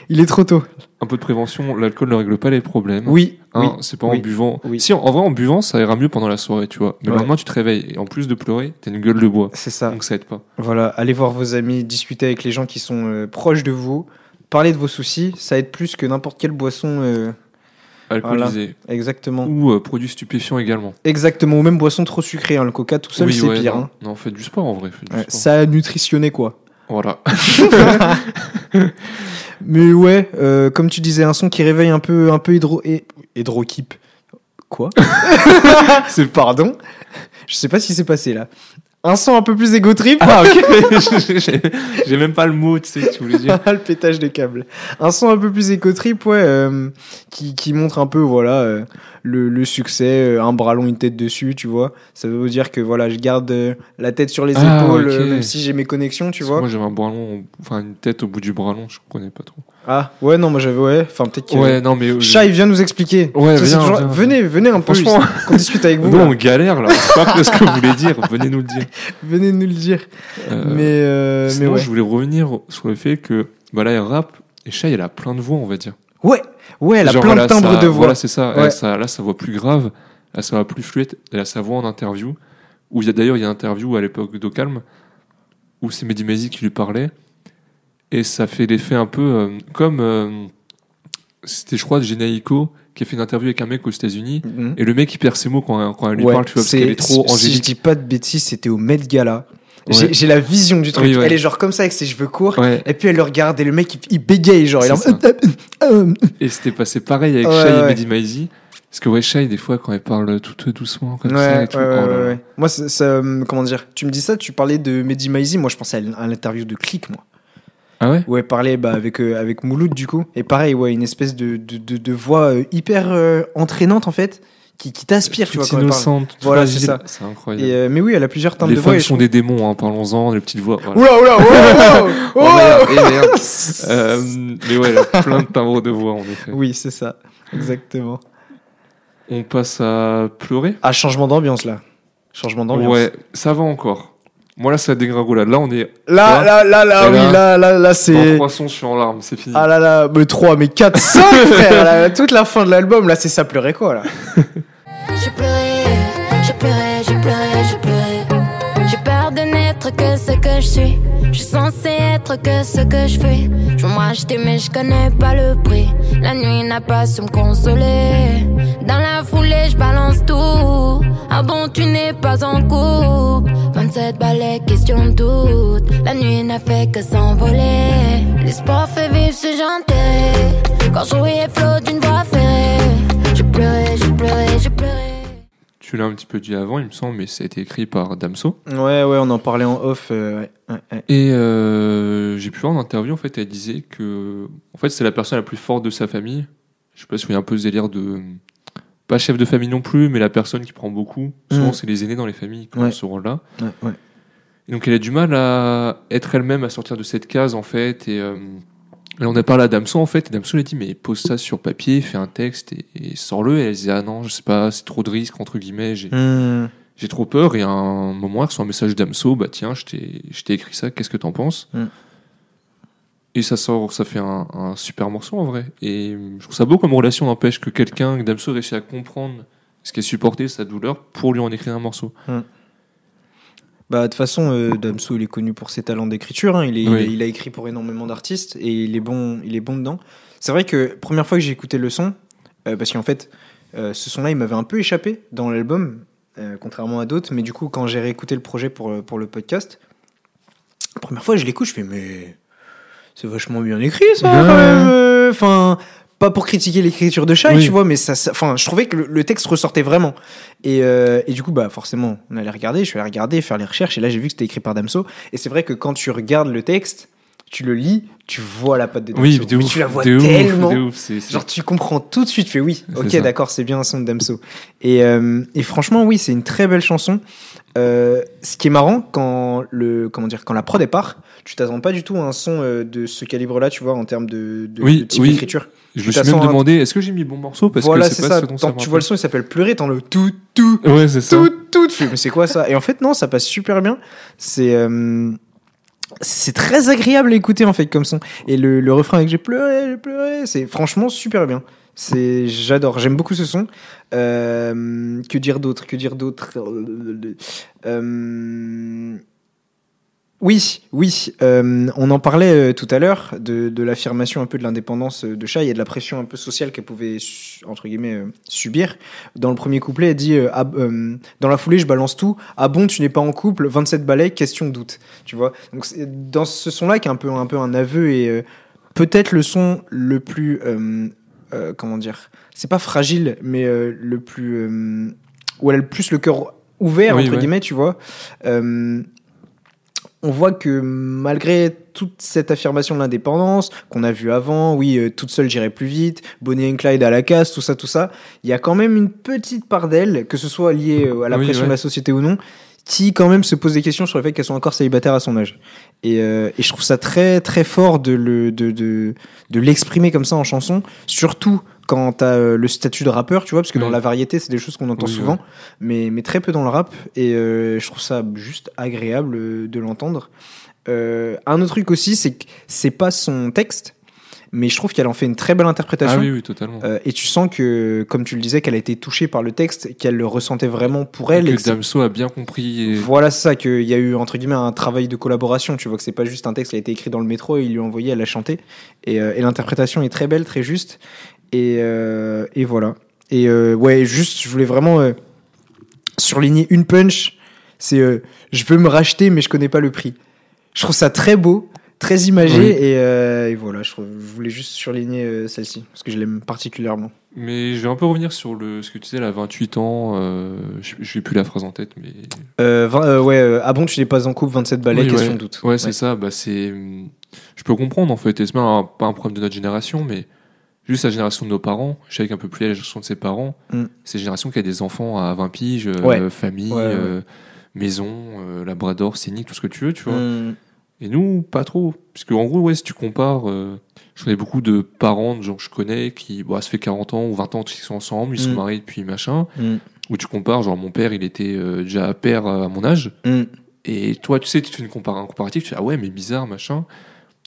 Il est trop tôt. Un peu de prévention, l'alcool ne règle pas les problèmes. Oui, Hein, oui. c'est pas oui. en buvant. Oui. Si, en, en vrai, en buvant, ça ira mieux pendant la soirée, tu vois. Mais Ouais. le lendemain, tu te réveilles. Et en plus de pleurer, t'as une gueule de bois. C'est ça. Donc ça aide pas. Voilà, allez voir vos amis, discutez avec les gens qui sont euh, proches de vous. Parlez de vos soucis, ça aide plus que n'importe quelle boisson. euh, Alcoolisé. exactement. Ou euh, produits stupéfiants également. Exactement, ou même boisson trop sucrée. hein. Le coca tout seul, c'est ouais, pire. non. hein. Non, faites du sport en vrai. Faites du Ouais, sport. ça a nutritionné quoi. Voilà. Mais ouais, euh, comme tu disais, un son qui réveille un peu, un peu hydro, et, hydrokeep. Quoi C'est pardon. Je sais pas ce qui s'est passé là. Un son un peu plus égo trip. Ah, ok. J'ai- même pas le mot, tu sais, tu voulais dire. le pétage de câble. Un son un peu plus éco-trip, ouais, euh, qui, qui montre un peu, voilà, euh, le, le succès, euh, un bras long, une tête dessus, tu vois. Ça veut dire que, voilà, je garde la tête sur les Ah, épaules, même si j'ai mes connexions, tu Parce vois. Moi, j'avais un bras long, enfin une tête au bout du bras long, je comprenais pas trop. Ah, ouais, non, moi j'avais, ouais, enfin, peut-être que. Ouais, non, mais. euh, Chat, il vient nous expliquer. Ouais, Ça, viens, toujours- viens. Venez, venez un peu, Franchement. qu'on discute avec vous. Là. on galère là. C'est pas ce que vous voulez dire. Venez nous le dire. Venez nous le dire. Euh, mais, euh, mais ouais. je voulais revenir sur le fait que bah là, elle rappe et Shai, elle a plein de voix, on va dire. Ouais, ouais, elle a plein de timbres de voix. Voilà, c'est ça. là, sa voix plus grave, là, sa voix plus fluide, elle a sa voix en interview. Où il y a d'ailleurs, il y a une interview à l'époque d'Ocalm, où c'est Mehdi qui lui parlait. Et ça fait l'effet un peu euh, comme. Euh, c'était, je crois, Genaïko qui a fait une interview avec un mec aux États-Unis. Mhm. Et le mec, il perd ses mots quand, quand elle lui parle, tu vois, parce qu'elle est trop angélique. Si je dis pas de bêtises, c'était au Met Gala. J'ai la vision du truc. Elle est genre comme ça avec ses cheveux courts. Et puis elle le regarde et le mec il, bégaye genre. Il et c'était passé pareil avec Shai et Mehdi Maizi. Parce que ouais, Shai, des fois, quand elle parle tout doucement, comme ça et tout. Moi, ça, comment dire Tu me dis ça, tu parlais de Mehdi Maizi. Moi, je pensais à l'interview de Click, moi. Ah ouais Ouais, parler bah, avec, euh, avec Mouloud, du coup. Et pareil, ouais, une espèce de, de, de, voix euh, hyper euh, entraînante, en fait, qui, qui t'inspire, tu vois, quand innocente, Voilà, c'est ça. C'est incroyable. mais oui, elle a plusieurs timbres de voix. Les femmes sont des démons, hein, parlons-en, les petites voix. Oula, oula, oula, oh, merde, eh, merde. mais ouais, elle a plein de timbres de voix, en effet. Oui, c'est ça. Exactement. On passe à pleurer? À changement d'ambiance, là. Changement d'ambiance. Ouais, ça va encore. Moi là, c'est la dégringolade. Là, on est. Là, là, là, là, oui, là, là, là, c'est. Dans je suis en larmes, c'est fini. Ah là là, mais 3, mais 4, 5, frère. toute la fin de l'album, là, c'est ça pleurer quoi, là. j'ai pleuré, j'ai pleuré, j'ai pleuré, j'ai pleuré. J'ai peur de n'être que ce que je suis. Je suis censé que ce que je fais. Je veux m'acheter, mais je connais pas le prix. La nuit n'a pas su me consoler. Dans la foulée, je balance tout. Ah bon, tu n'es pas en couple. 27 balais, question de doute. La nuit n'a fait que s'envoler. L'espoir fait vivre ce j'enterré. Quand je flot d'une voix ferrée. J'ai pleuré, j'ai pleuré, j'ai pleuré. Tu l'as un petit peu dit avant, il me semble, mais ça a été écrit par Damso. Ouais, ouais, on en parlait en off. Euh, Et euh, j'ai pu voir en interview, en fait, elle disait que en fait, c'est la personne la plus forte de sa famille. Je sais pas si vous voyez un peu ce délire de pas chef de famille non plus, mais la personne qui prend beaucoup. Souvent, mm. c'est les aînés dans les familles qui ont ce rôle-là. donc, elle a du mal à être elle-même, à sortir de cette case, en fait. Et, euh, on a parlé à Damso, en fait. Et Damso, elle a dit, mais pose ça sur papier, fais un texte et, sors-le. Et elle disait, ah non, je sais pas, c'est trop de risques, entre guillemets. J'ai mm. trop peur. Et à un moment, elle reçoit un message d'Amso, bah tiens, je t'ai écrit ça, qu'est-ce que t'en penses mm. Et ça sort, ça fait un, super morceau en vrai. Et je trouve ça beau comme relation, n'empêche que quelqu'un, que Damso réussit à comprendre ce qui est supporté, sa douleur, pour lui en écrire un morceau. Hum. Bah, de toute façon, euh, Damso, il est connu pour ses talents d'écriture. Hein. Il, il, a écrit pour énormément d'artistes et il est bon, il est bon dedans. C'est vrai que première fois que j'ai écouté le son, euh, parce qu'en fait, euh, ce son-là, il m'avait un peu échappé dans l'album, contrairement à d'autres. Mais du coup, quand j'ai réécouté le projet pour, pour le podcast, première fois, je l'écoute, je fais mais c'est vachement bien écrit ça quand même. Euh, enfin, pas pour critiquer l'écriture de Shai, tu vois, mais ça, enfin, je trouvais que le, texte ressortait vraiment. Et, euh, et, du coup, bah forcément, on allait regarder, je suis allé regarder, faire les recherches, et là j'ai vu que c'était écrit par Damso. Et c'est vrai que quand tu regardes le texte, tu le lis, tu vois la patte de Damso. Oui, de mais tu la vois tellement. Genre, tu comprends tout de suite, tu fais oui, ok, d'accord, c'est bien un son de Damso. Et, euh, et franchement, oui, c'est une très belle chanson. Euh, ce qui est marrant quand le comment dire quand la prod est part, tu t'attends pas du tout à un son euh, de ce calibre-là, tu vois, en termes de, de, oui, type oui. d'écriture. Je me suis même demandé, est-ce que j'ai mis bon morceau? Parce voilà, c'est ça. Quand tu vois le son, il s'appelle pleurer, t'en le tout tout ouais, c'est ça. tout tout. Mais c'est quoi ça? Et en fait non, ça passe super bien. C'est c'est très agréable à écouter en fait comme son. Et le, refrain avec j'ai pleuré, j'ai pleuré, c'est franchement super bien. C'est, j'adore, j'aime beaucoup ce son. Euh, que dire d'autre Que dire d'autre? Euh, Oui, oui. Euh, on en parlait tout à l'heure de, de l'affirmation un peu de l'indépendance de Shai et de la pression un peu sociale qu'elle pouvait entre guillemets subir. Dans le premier couplet, elle dit ah, dans la foulée, je balance tout. Ah bon, tu n'es pas en couple? 27 balais, question doute. Tu vois? Donc dans ce son-là, qui est un peu un peu un aveu et peut-être le son le plus euh, comment dire, c'est pas fragile, mais euh, le plus. Euh, où elle a le plus le cœur ouvert, entre guillemets, tu vois? On voit que malgré toute cette affirmation de l'indépendance qu'on a vu avant, oui, toute seule j'irai plus vite, Bonnie and Clyde à la casse, tout ça, tout ça, il y a quand même une petite part d'elle, que ce soit lié à la pression de la société ou non, qui quand même se pose des questions sur le fait qu'elles sont encore célibataires à son âge. Et, euh, et je trouve ça très très fort de le de, de, de l'exprimer comme ça en chanson, surtout quand t'as euh, le statut de rappeur, tu vois, parce que dans la variété, c'est des choses qu'on entend souvent, mais, mais très peu dans le rap. Et euh, je trouve ça juste agréable de l'entendre. un autre truc aussi, c'est que c'est pas son texte, mais je trouve qu'elle en fait une très belle interprétation. Ah oui, oui, totalement. Euh, et tu sens que, comme tu le disais, qu'elle a été touchée par le texte, qu'elle le ressentait vraiment pour elle. Et que que c'est- Damso a bien compris. et- Voilà, c'est ça, qu'il y a eu, entre guillemets, un travail de collaboration. Tu vois que c'est pas juste un texte qui a été écrit dans le métro et il lui a envoyé, elle l'a. Et, euh, et l'interprétation est très belle, très juste. Et, euh, et voilà. Et euh, ouais, juste, je voulais vraiment euh, surligner une punch. C'est euh, je veux me racheter, mais je connais pas le prix. Je trouve ça très beau, très imagé. Oui. Et, et voilà, je, trouve- je voulais juste surligner celle-ci, parce que je l'aime particulièrement. Mais je vais un peu revenir sur le, ce que tu disais, là, 28 ans. Je j'ai plus la phrase en tête, mais. Ouais, ah bon, tu n'es pas en couple, 27 balais, Oui, question ouais. de doute. Ouais, c'est ça. Bah, c'est. hum, Je peux comprendre en fait. Et c'est un- pas un problème de notre génération, mais juste la génération de nos parents. Je sais qu'un peu plus la génération de ses parents. Mm. C'est une génération qui a des enfants à 20 piges, euh, Ouais. famille, Ouais, ouais. euh, maison, euh, labrador, scénique, tout ce que tu veux, tu vois. Hum, Et nous, pas trop. Parce qu'en gros, ouais, si tu compares, euh, je connais beaucoup de parents, de gens que je connais, qui, bah, ça fait 40 ans ou 20 ans qu'ils sont ensemble, ils sont Mm. mariés depuis machin. hum, Où tu compares, genre, mon père, il était euh, déjà père à mon âge. hum. Et toi, tu sais, tu fais une compar un comparatif, tu fais, ah ouais, mais bizarre, machin.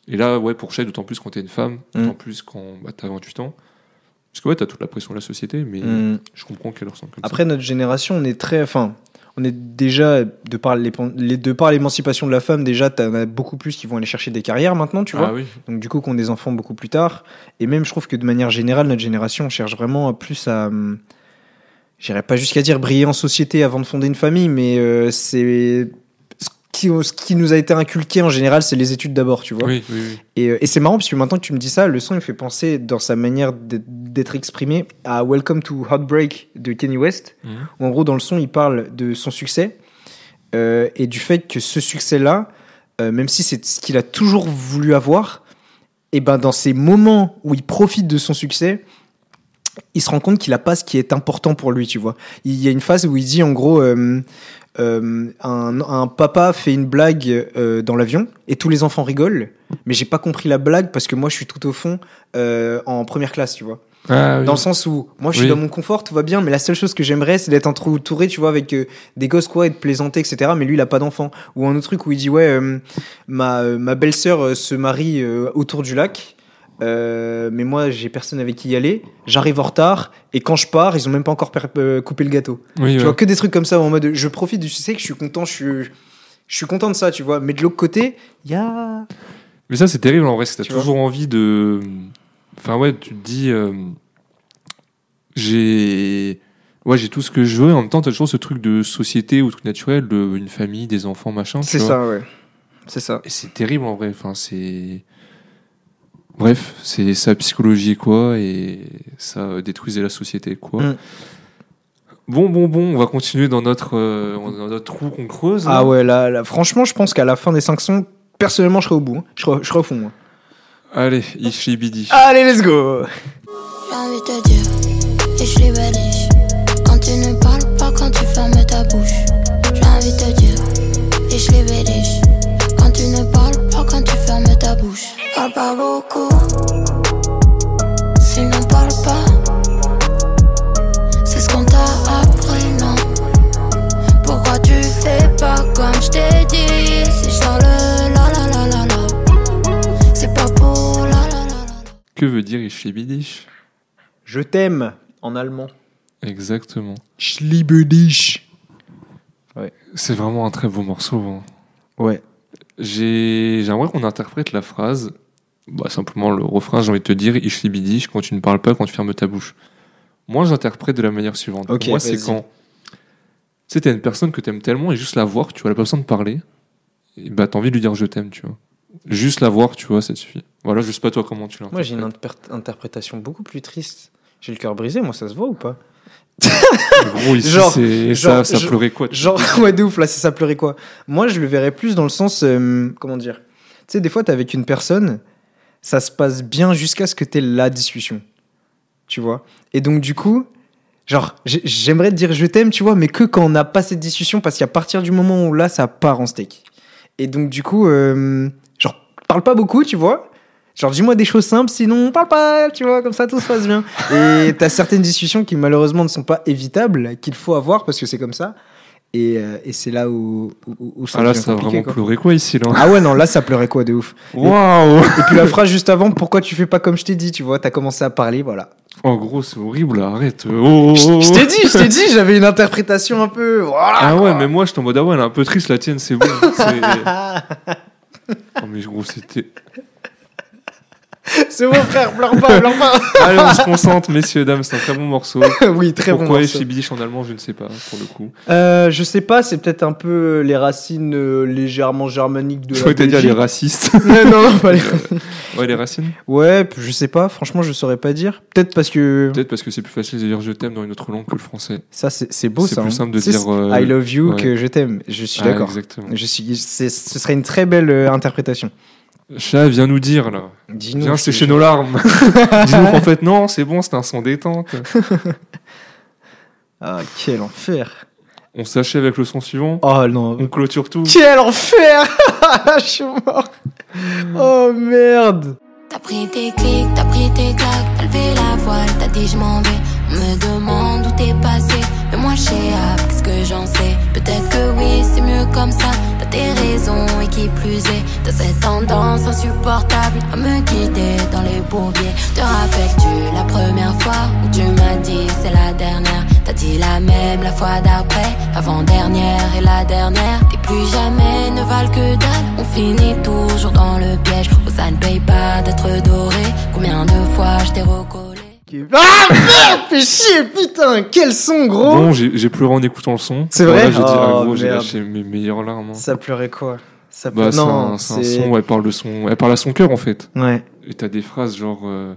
Et là, ouais, pour Shay, d'autant plus quand t'es une femme, Mm. d'autant plus quand bah, t'as 28 ans. Parce que ouais, t'as toute la pression de la société, mais Hum. je comprends qu'elle ressemble comme Après, notre génération, on est très. Enfin, on est déjà, de par les- de par l'émancipation de la femme, déjà, t'en as beaucoup plus qui vont aller chercher des carrières maintenant, tu vois. Ah oui. Donc, du coup, qu'on des enfants beaucoup plus tard. Et même, je trouve que de manière générale, notre génération, on cherche vraiment plus à. hum, J'irais pas jusqu'à dire briller en société avant de fonder une famille, mais euh, c'est. Ce qui, ce qui nous a été inculqué en général, c'est les études d'abord, tu vois. Oui, oui, oui. Et, euh, et c'est marrant parce que maintenant que tu me dis ça, le son il me fait penser dans sa manière d'être- exprimé à Welcome to Heartbreak de Kanye West, Mhm. où en gros dans le son il parle de son succès euh, et du fait que ce succès-là, euh, même si c'est ce qu'il a toujours voulu avoir, et ben dans ces moments où il profite de son succès, il se rend compte qu'il a pas ce qui est important pour lui, tu vois. Il y a une phase où il dit en gros. euh, euh, un, un papa fait une blague euh, dans l'avion et tous les enfants rigolent, mais j'ai pas compris la blague parce que moi je suis tout au fond euh, en première classe, tu vois. Ah oui. Dans le sens où moi je suis Oui. dans mon confort, tout va bien, mais la seule chose que j'aimerais c'est d'être entouré, tu vois, avec euh, des gosses quoi et de plaisanter, etc. Mais lui il a pas d'enfant. Ou un autre truc où il dit ouais, euh, ma, euh, ma belle-sœur se marie autour du lac. Euh, mais moi j'ai personne avec qui y aller, j'arrive en retard et quand je pars ils ont même pas encore euh, coupé le gâteau. Oui, Tu ouais. vois, que des trucs comme ça en mode je profite du succès, que je suis content, je suis, je suis content de ça, tu vois. Mais de l'autre côté, il y a. Mais ça, c'est terrible en vrai, parce que Tu t'as toujours envie de. Enfin, ouais, tu te dis. euh, J'ai. Ouais, j'ai tout ce que je veux, et en même temps, t'as toujours ce truc de société ou truc naturel, de une famille, des enfants, machin. C'est ça, ouais. C'est ça. Et c'est terrible en vrai. Enfin, c'est. Bref, c'est sa psychologie quoi, et ça détruisait la société quoi. Mm. Bon, bon, bon, on va continuer dans notre, euh, dans notre trou qu'on creuse. là. Ah ouais, là, là, franchement, je pense qu'à la fin des 5 sons, personnellement, je serai au bout. hein. Je, serai, je serai au fond, moi. Allez, Ishli Bidi. Allez, let's go J'ai envie de te dire, valise. Quand tu ne parles pas, quand tu fermes ta bouche. J'ai envie de te dire, valise. Quand tu ne parles pas, quand tu fermes ta bouche. Parle pas beaucoup, s'ils n'en parlent pas. C'est ce qu'on t'a appris, non? Pourquoi tu fais pas comme je t'ai dit? Si je le la la la la la, c'est pas pour la la la la. Que veut dire Bidi Je t'aime en allemand. Exactement. Liebe dich. C'est vraiment un très beau morceau. hein. Ouais. J'ai, j'aimerais qu'on interprète la phrase. Bah, simplement le refrain, j'ai envie de te dire, Ishli Bidi, quand tu ne parles pas, quand tu fermes ta bouche. Moi, j'interprète de la manière suivante. Ok, Pour moi, c'est quand. Tu sais, t'as une personne que t'aimes tellement et juste la voir, tu vois, la personne parler, et bah, t'as envie de lui dire je t'aime, tu vois. Juste la voir, tu vois, ça te suffit. Voilà, je sais pas toi comment tu Moi, j'ai une l'interprètes. interpr- interprétation beaucoup plus triste. J'ai le cœur brisé, moi, ça se voit ou pas? Gros, ici, Genre- genre- ça, ça je- pleurait quoi tu- Genre, ouais, de ouf, là, c'est ça pleurer quoi. Moi, je le verrais plus dans le sens, euh, comment dire? Tu sais, des fois, t'es avec une personne, ça se passe bien jusqu'à ce que t'aies la discussion. Tu vois? Et donc, du coup, genre, j'ai- j'aimerais te dire je t'aime, tu vois, mais que quand on n'a pas cette discussion, parce qu'à partir du moment où là, ça part en steak. Et donc, du coup, euh, genre, parle pas beaucoup, tu vois Genre, dis-moi des choses simples, sinon, parle pas, tu vois, comme ça, tout se passe bien. Et t'as certaines discussions qui, malheureusement, ne sont pas évitables, qu'il faut avoir, parce que c'est comme ça. Et, euh, et c'est là où, où, où ça Ah là, ça a vraiment quoi. pleuré quoi ici là Ah ouais, non, là, ça pleurait quoi de ouf. Waouh Et puis la phrase juste avant, pourquoi tu fais pas comme je t'ai dit, tu vois, t'as commencé à parler, voilà. En gros, c'est horrible, arrête. Oh, oh, oh, Je oh. t'ai dit, je t'ai dit, j'avais une interprétation un peu. Voilà. Ah ouais, mais moi, j'étais en mode, ah ouais, elle est un peu triste, la tienne, c'est bon. Oh, mais gros, c'était. C'est bon, frère, pleure pas, pleure pas. Allez, on se concentre, messieurs, dames, c'est un très bon morceau. oui, très bon. Pourquoi. Chibiche en allemand, je ne sais pas, pour le coup. Euh, je sais pas, c'est peut-être un peu les racines euh, légèrement germaniques de Je la croyais que t'allais dire les Belgique. racistes. non, non, pas les... Ouais, les racines Ouais, je sais pas, franchement, je saurais pas dire. Peut-être parce que Peut-être parce que c'est plus facile de dire je t'aime dans une autre langue que le français. ça, c'est c'est beau C'est ça. plus hein. simple de C'est- dire, euh, I love you ouais. que je t'aime. Je suis Ah, d'accord. Exactement. Je suis, c'est- ce serait une très belle euh, interprétation. Chat, viens nous dire, là. Dis-nous. Viens sécher nos larmes. Dis-nous qu'en fait, non, c'est bon, c'est un son détente. Ah, quel enfer. On s'achève avec le son suivant. Oh non. On clôture tout. Quel enfer Je suis mort. Oh merde. T'as pris tes clics, t'as pris tes claques, t'as levé la voile, t'as dit je m'en vais. On me demande où t'es passé, mais moi je sais, qu'est-ce que j'en sais. Peut-être que oui, c'est mieux comme ça. Tes raisons et qui plus est, t'as cette tendance insupportable à me guider dans les bourbiers. Te rappelles-tu la première fois où tu m'as dit c'est la dernière? T'as dit la même la fois d'après, avant-dernière et la dernière. Tes plus jamais ne valent que dalle. On finit toujours dans le piège où ça ne paye pas d'être doré. Combien de fois je t'ai Ah merde Fais chier, putain Quel son, gros Bon, j'ai pleuré en écoutant le son. C'est vrai j'ai dit, ah, Oh, gros, j'ai lâché mes meilleures larmes. hein. Ça pleurait quoi? Ça Bah, pleurait... c'est Non, c'est un son où elle parle de son, elle parle à son cœur en fait. Ouais. Et t'as des phrases genre, euh,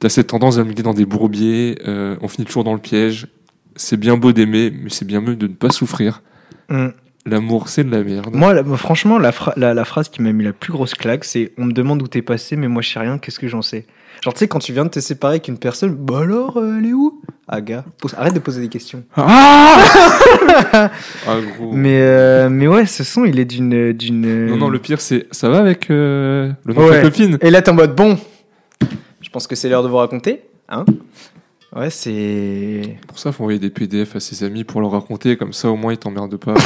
t'as cette tendance à me guider dans des bourbiers, euh, on finit toujours dans le piège. C'est bien beau d'aimer, mais c'est bien mieux de ne pas souffrir. Mm. L'amour, c'est de la merde. Moi, la- moi, franchement, la, fra- la, la phrase qui m'a mis la plus grosse claque, c'est On me demande où t'es passé, mais moi je sais rien, qu'est-ce que j'en sais? Genre, tu sais, quand tu viens de te séparer avec une personne, bah alors, euh, elle est où? Ah, gars, pose- arrête de poser des questions. Ah, ah gros. Mais, euh, mais ouais, ce son, il est d'une. d'une Non, non, le pire, c'est, ça va avec euh, le nom de ta copine? Et là, t'es en mode Bon, je pense que c'est l'heure de vous raconter. Hein Ouais, c'est. Pour ça, faut envoyer des PDF à ses amis pour leur raconter, comme ça au moins ils t'emmerdent pas.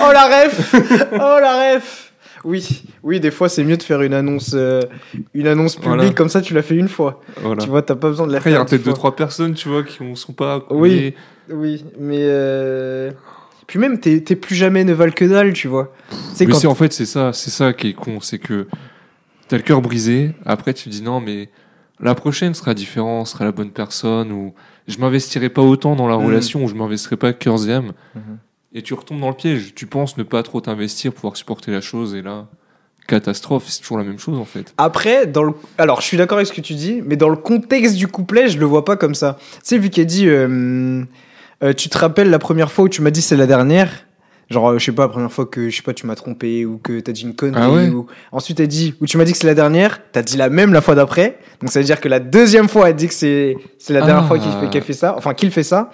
Oh la ref Oh la ref Oui, oui, des fois c'est mieux de faire une annonce, euh, une annonce publique Voilà. comme ça. Tu l'as fait une fois. voilà. Tu vois, t'as pas besoin de la Après, il y faire. a peut-être deux, trois personnes, tu vois, qui ne sont pas. Oui. Oui, mais euh... puis même tes, tes plus jamais ne valent que dalle, tu vois. C'est Mais quand c'est en fait, c'est ça, c'est ça qui est con, c'est que t'as le cœur brisé, après tu dis non, mais la prochaine sera différente, sera la bonne personne, ou je m'investirai pas autant dans la Mm. relation, ou je m'investirai pas cœur et âme. Mhm. Et tu retombes dans le piège, tu penses ne pas trop t'investir, pouvoir supporter la chose, et là, catastrophe, c'est toujours la même chose en fait. Après, dans le... alors je suis d'accord avec ce que tu dis, mais dans le contexte du couplet, je le vois pas comme ça. Tu sais, vu qu'elle dit, euh, euh, tu te rappelles la première fois où tu m'as dit c'est la dernière Genre, euh, je sais pas, la première fois que, je sais pas, tu m'as trompé ou que t'as dit une connerie. Ah ouais ou... Ensuite, elle dit, où tu m'as dit que c'est la dernière, t'as dit la même la fois d'après. Donc, ça veut dire que la deuxième fois, elle dit que c'est la dernière Ah. fois qu'il fait, qu'elle fait ça, enfin, qu'il fait ça.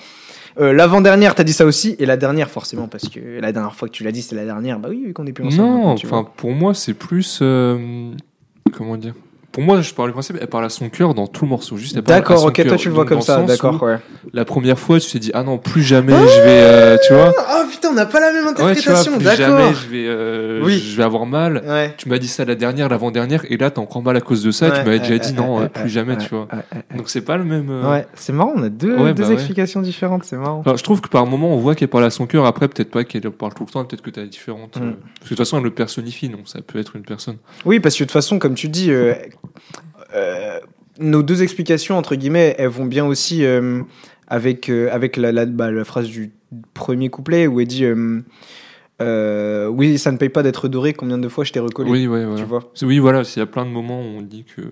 Euh, L'avant-dernière, t'as dit ça aussi, et la dernière, forcément, parce que la dernière fois que tu l'as dit, c'est la dernière. Bah oui, vu qu'on est plus ensemble. Non, enfin, pour moi, c'est plus. euh, comment dire? Pour moi, je parle du principe, elle parle à son cœur dans tout le morceau. Juste, elle parle à D'accord, ok, toi tu le vois Donc, comme ça, d'accord, ouais. La première fois, tu t'es dit, ah non, plus jamais je vais. euh, tu vois Oh putain, on n'a pas la même Ouais, interprétation, plus d'accord. jamais je vais, euh, Oui. je vais avoir mal. Ouais. Tu m'as dit ça la dernière, l'avant-dernière, et là t'as encore mal à cause de ça. Ouais, tu m'avais déjà dit non, euh, plus jamais, tu vois. Donc c'est pas le même. euh, Ouais, c'est marrant, on a deux, deux bah explications différentes, c'est marrant. Enfin, je trouve que par moment on voit qu'elle parle à son cœur. Après, peut-être pas qu'elle parle tout le temps, peut-être que t'as différentes. Mm. euh, Parce que de toute façon, elle le personnifie, non Ça peut être une personne. Oui, parce que de toute façon, comme tu dis, euh, nos deux explications, entre guillemets, elles vont bien aussi euh, avec, euh, avec la, la, bah, la phrase du premier couplet où elle dit euh, euh, Oui, ça ne paye pas d'être doré, combien de fois je t'ai recollé Oui, ouais, voilà. Tu vois Oui, voilà. Il y a plein de moments où on dit que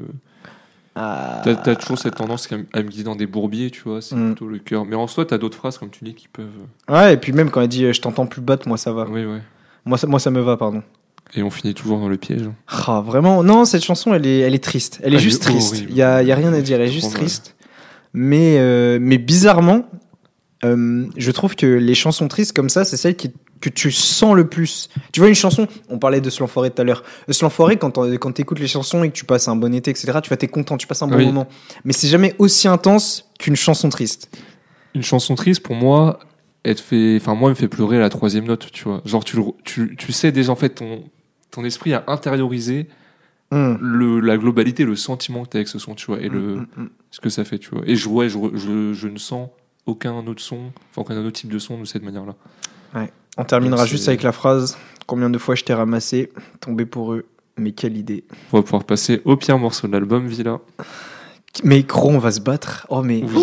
Ah. t'as as toujours cette tendance à, me guider dans des bourbiers, tu vois. C'est Mm. plutôt le cœur. Mais en soi, t'as d'autres phrases, comme tu dis, qui peuvent. Ouais, et puis même quand elle dit euh, Je t'entends plus battre, moi ça va. Oui, ouais. Moi ça, moi ça me va, pardon. Et on finit toujours dans le piège. Ah, vraiment, non, cette chanson, elle est, elle est triste. Elle est Elle juste triste. Il y a, y a rien à dire, elle est juste triste. Mais, euh, mais bizarrement, euh, je trouve que les chansons tristes comme ça, c'est celles qui, que tu sens le plus. Tu vois, une chanson, on parlait de Ce l'enfoiré tout à l'heure. Euh, Ce l'enfoiré, quand, quand t'écoutes les chansons et que tu passes un bon été, etc., tu vas t'es content, tu passes un bon Oui. moment. Mais c'est jamais aussi intense qu'une chanson triste. Une chanson triste, pour moi, elle te fait, enfin moi, elle me fait pleurer à la troisième note, tu vois. Genre, tu, tu, tu sais déjà, en fait, ton, ton esprit a intériorisé Hmm. le, la globalité, le sentiment que tu as avec ce son, tu vois, et le, Mm, mm, mm. ce que ça fait, tu vois. Et je, ouais, je, je, je ne sens aucun autre son, enfin aucun autre type de son de cette manière-là. On terminera Donc, juste avec la phrase Combien de fois je t'ai ramassé, tombé pour eux, mais quelle idée? On va pouvoir passer au pire morceau de l'album, Villa. Mais gros, on va se battre. Oh, mais. Maman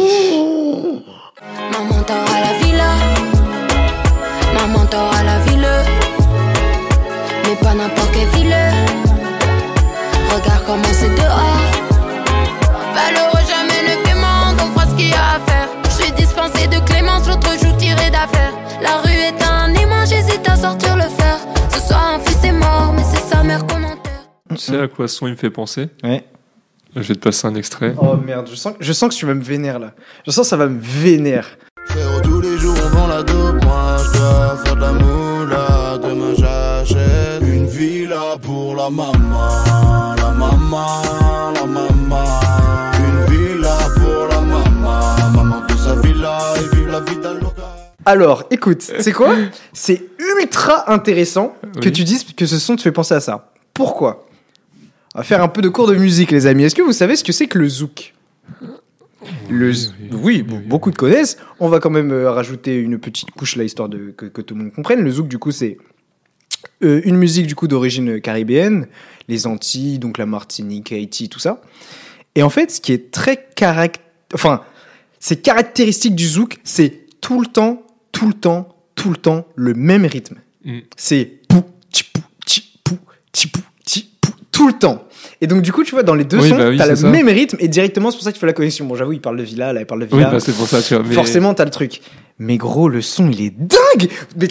La rue est un aimant J'hésite à sortir le fer Ce soir un fils est mort Mais c'est sa mère qu'on enterre Tu sais à quoi son il me fait penser Ouais. Je vais te passer un extrait. Oh merde, je sens, je sens que tu vas me vénère là. Je sens que ça va me vénère. Frérot, tous les jours on vend la dope, moi je dois faire de la moula. Demain j'achète une villa pour la maman, la maman. Alors, écoute, c'est quoi C'est ultra intéressant que Oui. tu dises que ce son te fait penser à ça. Pourquoi? On va faire un peu de cours de musique, les amis. Est-ce que vous savez ce que c'est que le zouk? Le oui, beaucoup de connaissent. On va quand même euh, rajouter une petite couche là, histoire de, que, que tout le monde comprenne. Le zouk, du coup, c'est euh, une musique du coup d'origine caribéenne, les Antilles, donc la Martinique, Haïti, tout ça. Et en fait, ce qui est très caract... enfin, c'est caractéristique du zouk, c'est tout le temps, tout le temps, tout le temps le même rythme. Mm. C'est pou, ti pou, ti pou, ti pou, ti pou, tout le temps. Et donc du coup, tu vois, dans les deux Oui, sons, bah oui, t'as le ça. même rythme et directement, c'est pour ça qu'il faut la connexion. Bon, j'avoue, il parle de villa, là, il parle de Oui, villa. bah, c'est pour ça, tu vois. mais- Forcément, t'as le truc. Mais gros, le son, il est dingue Mais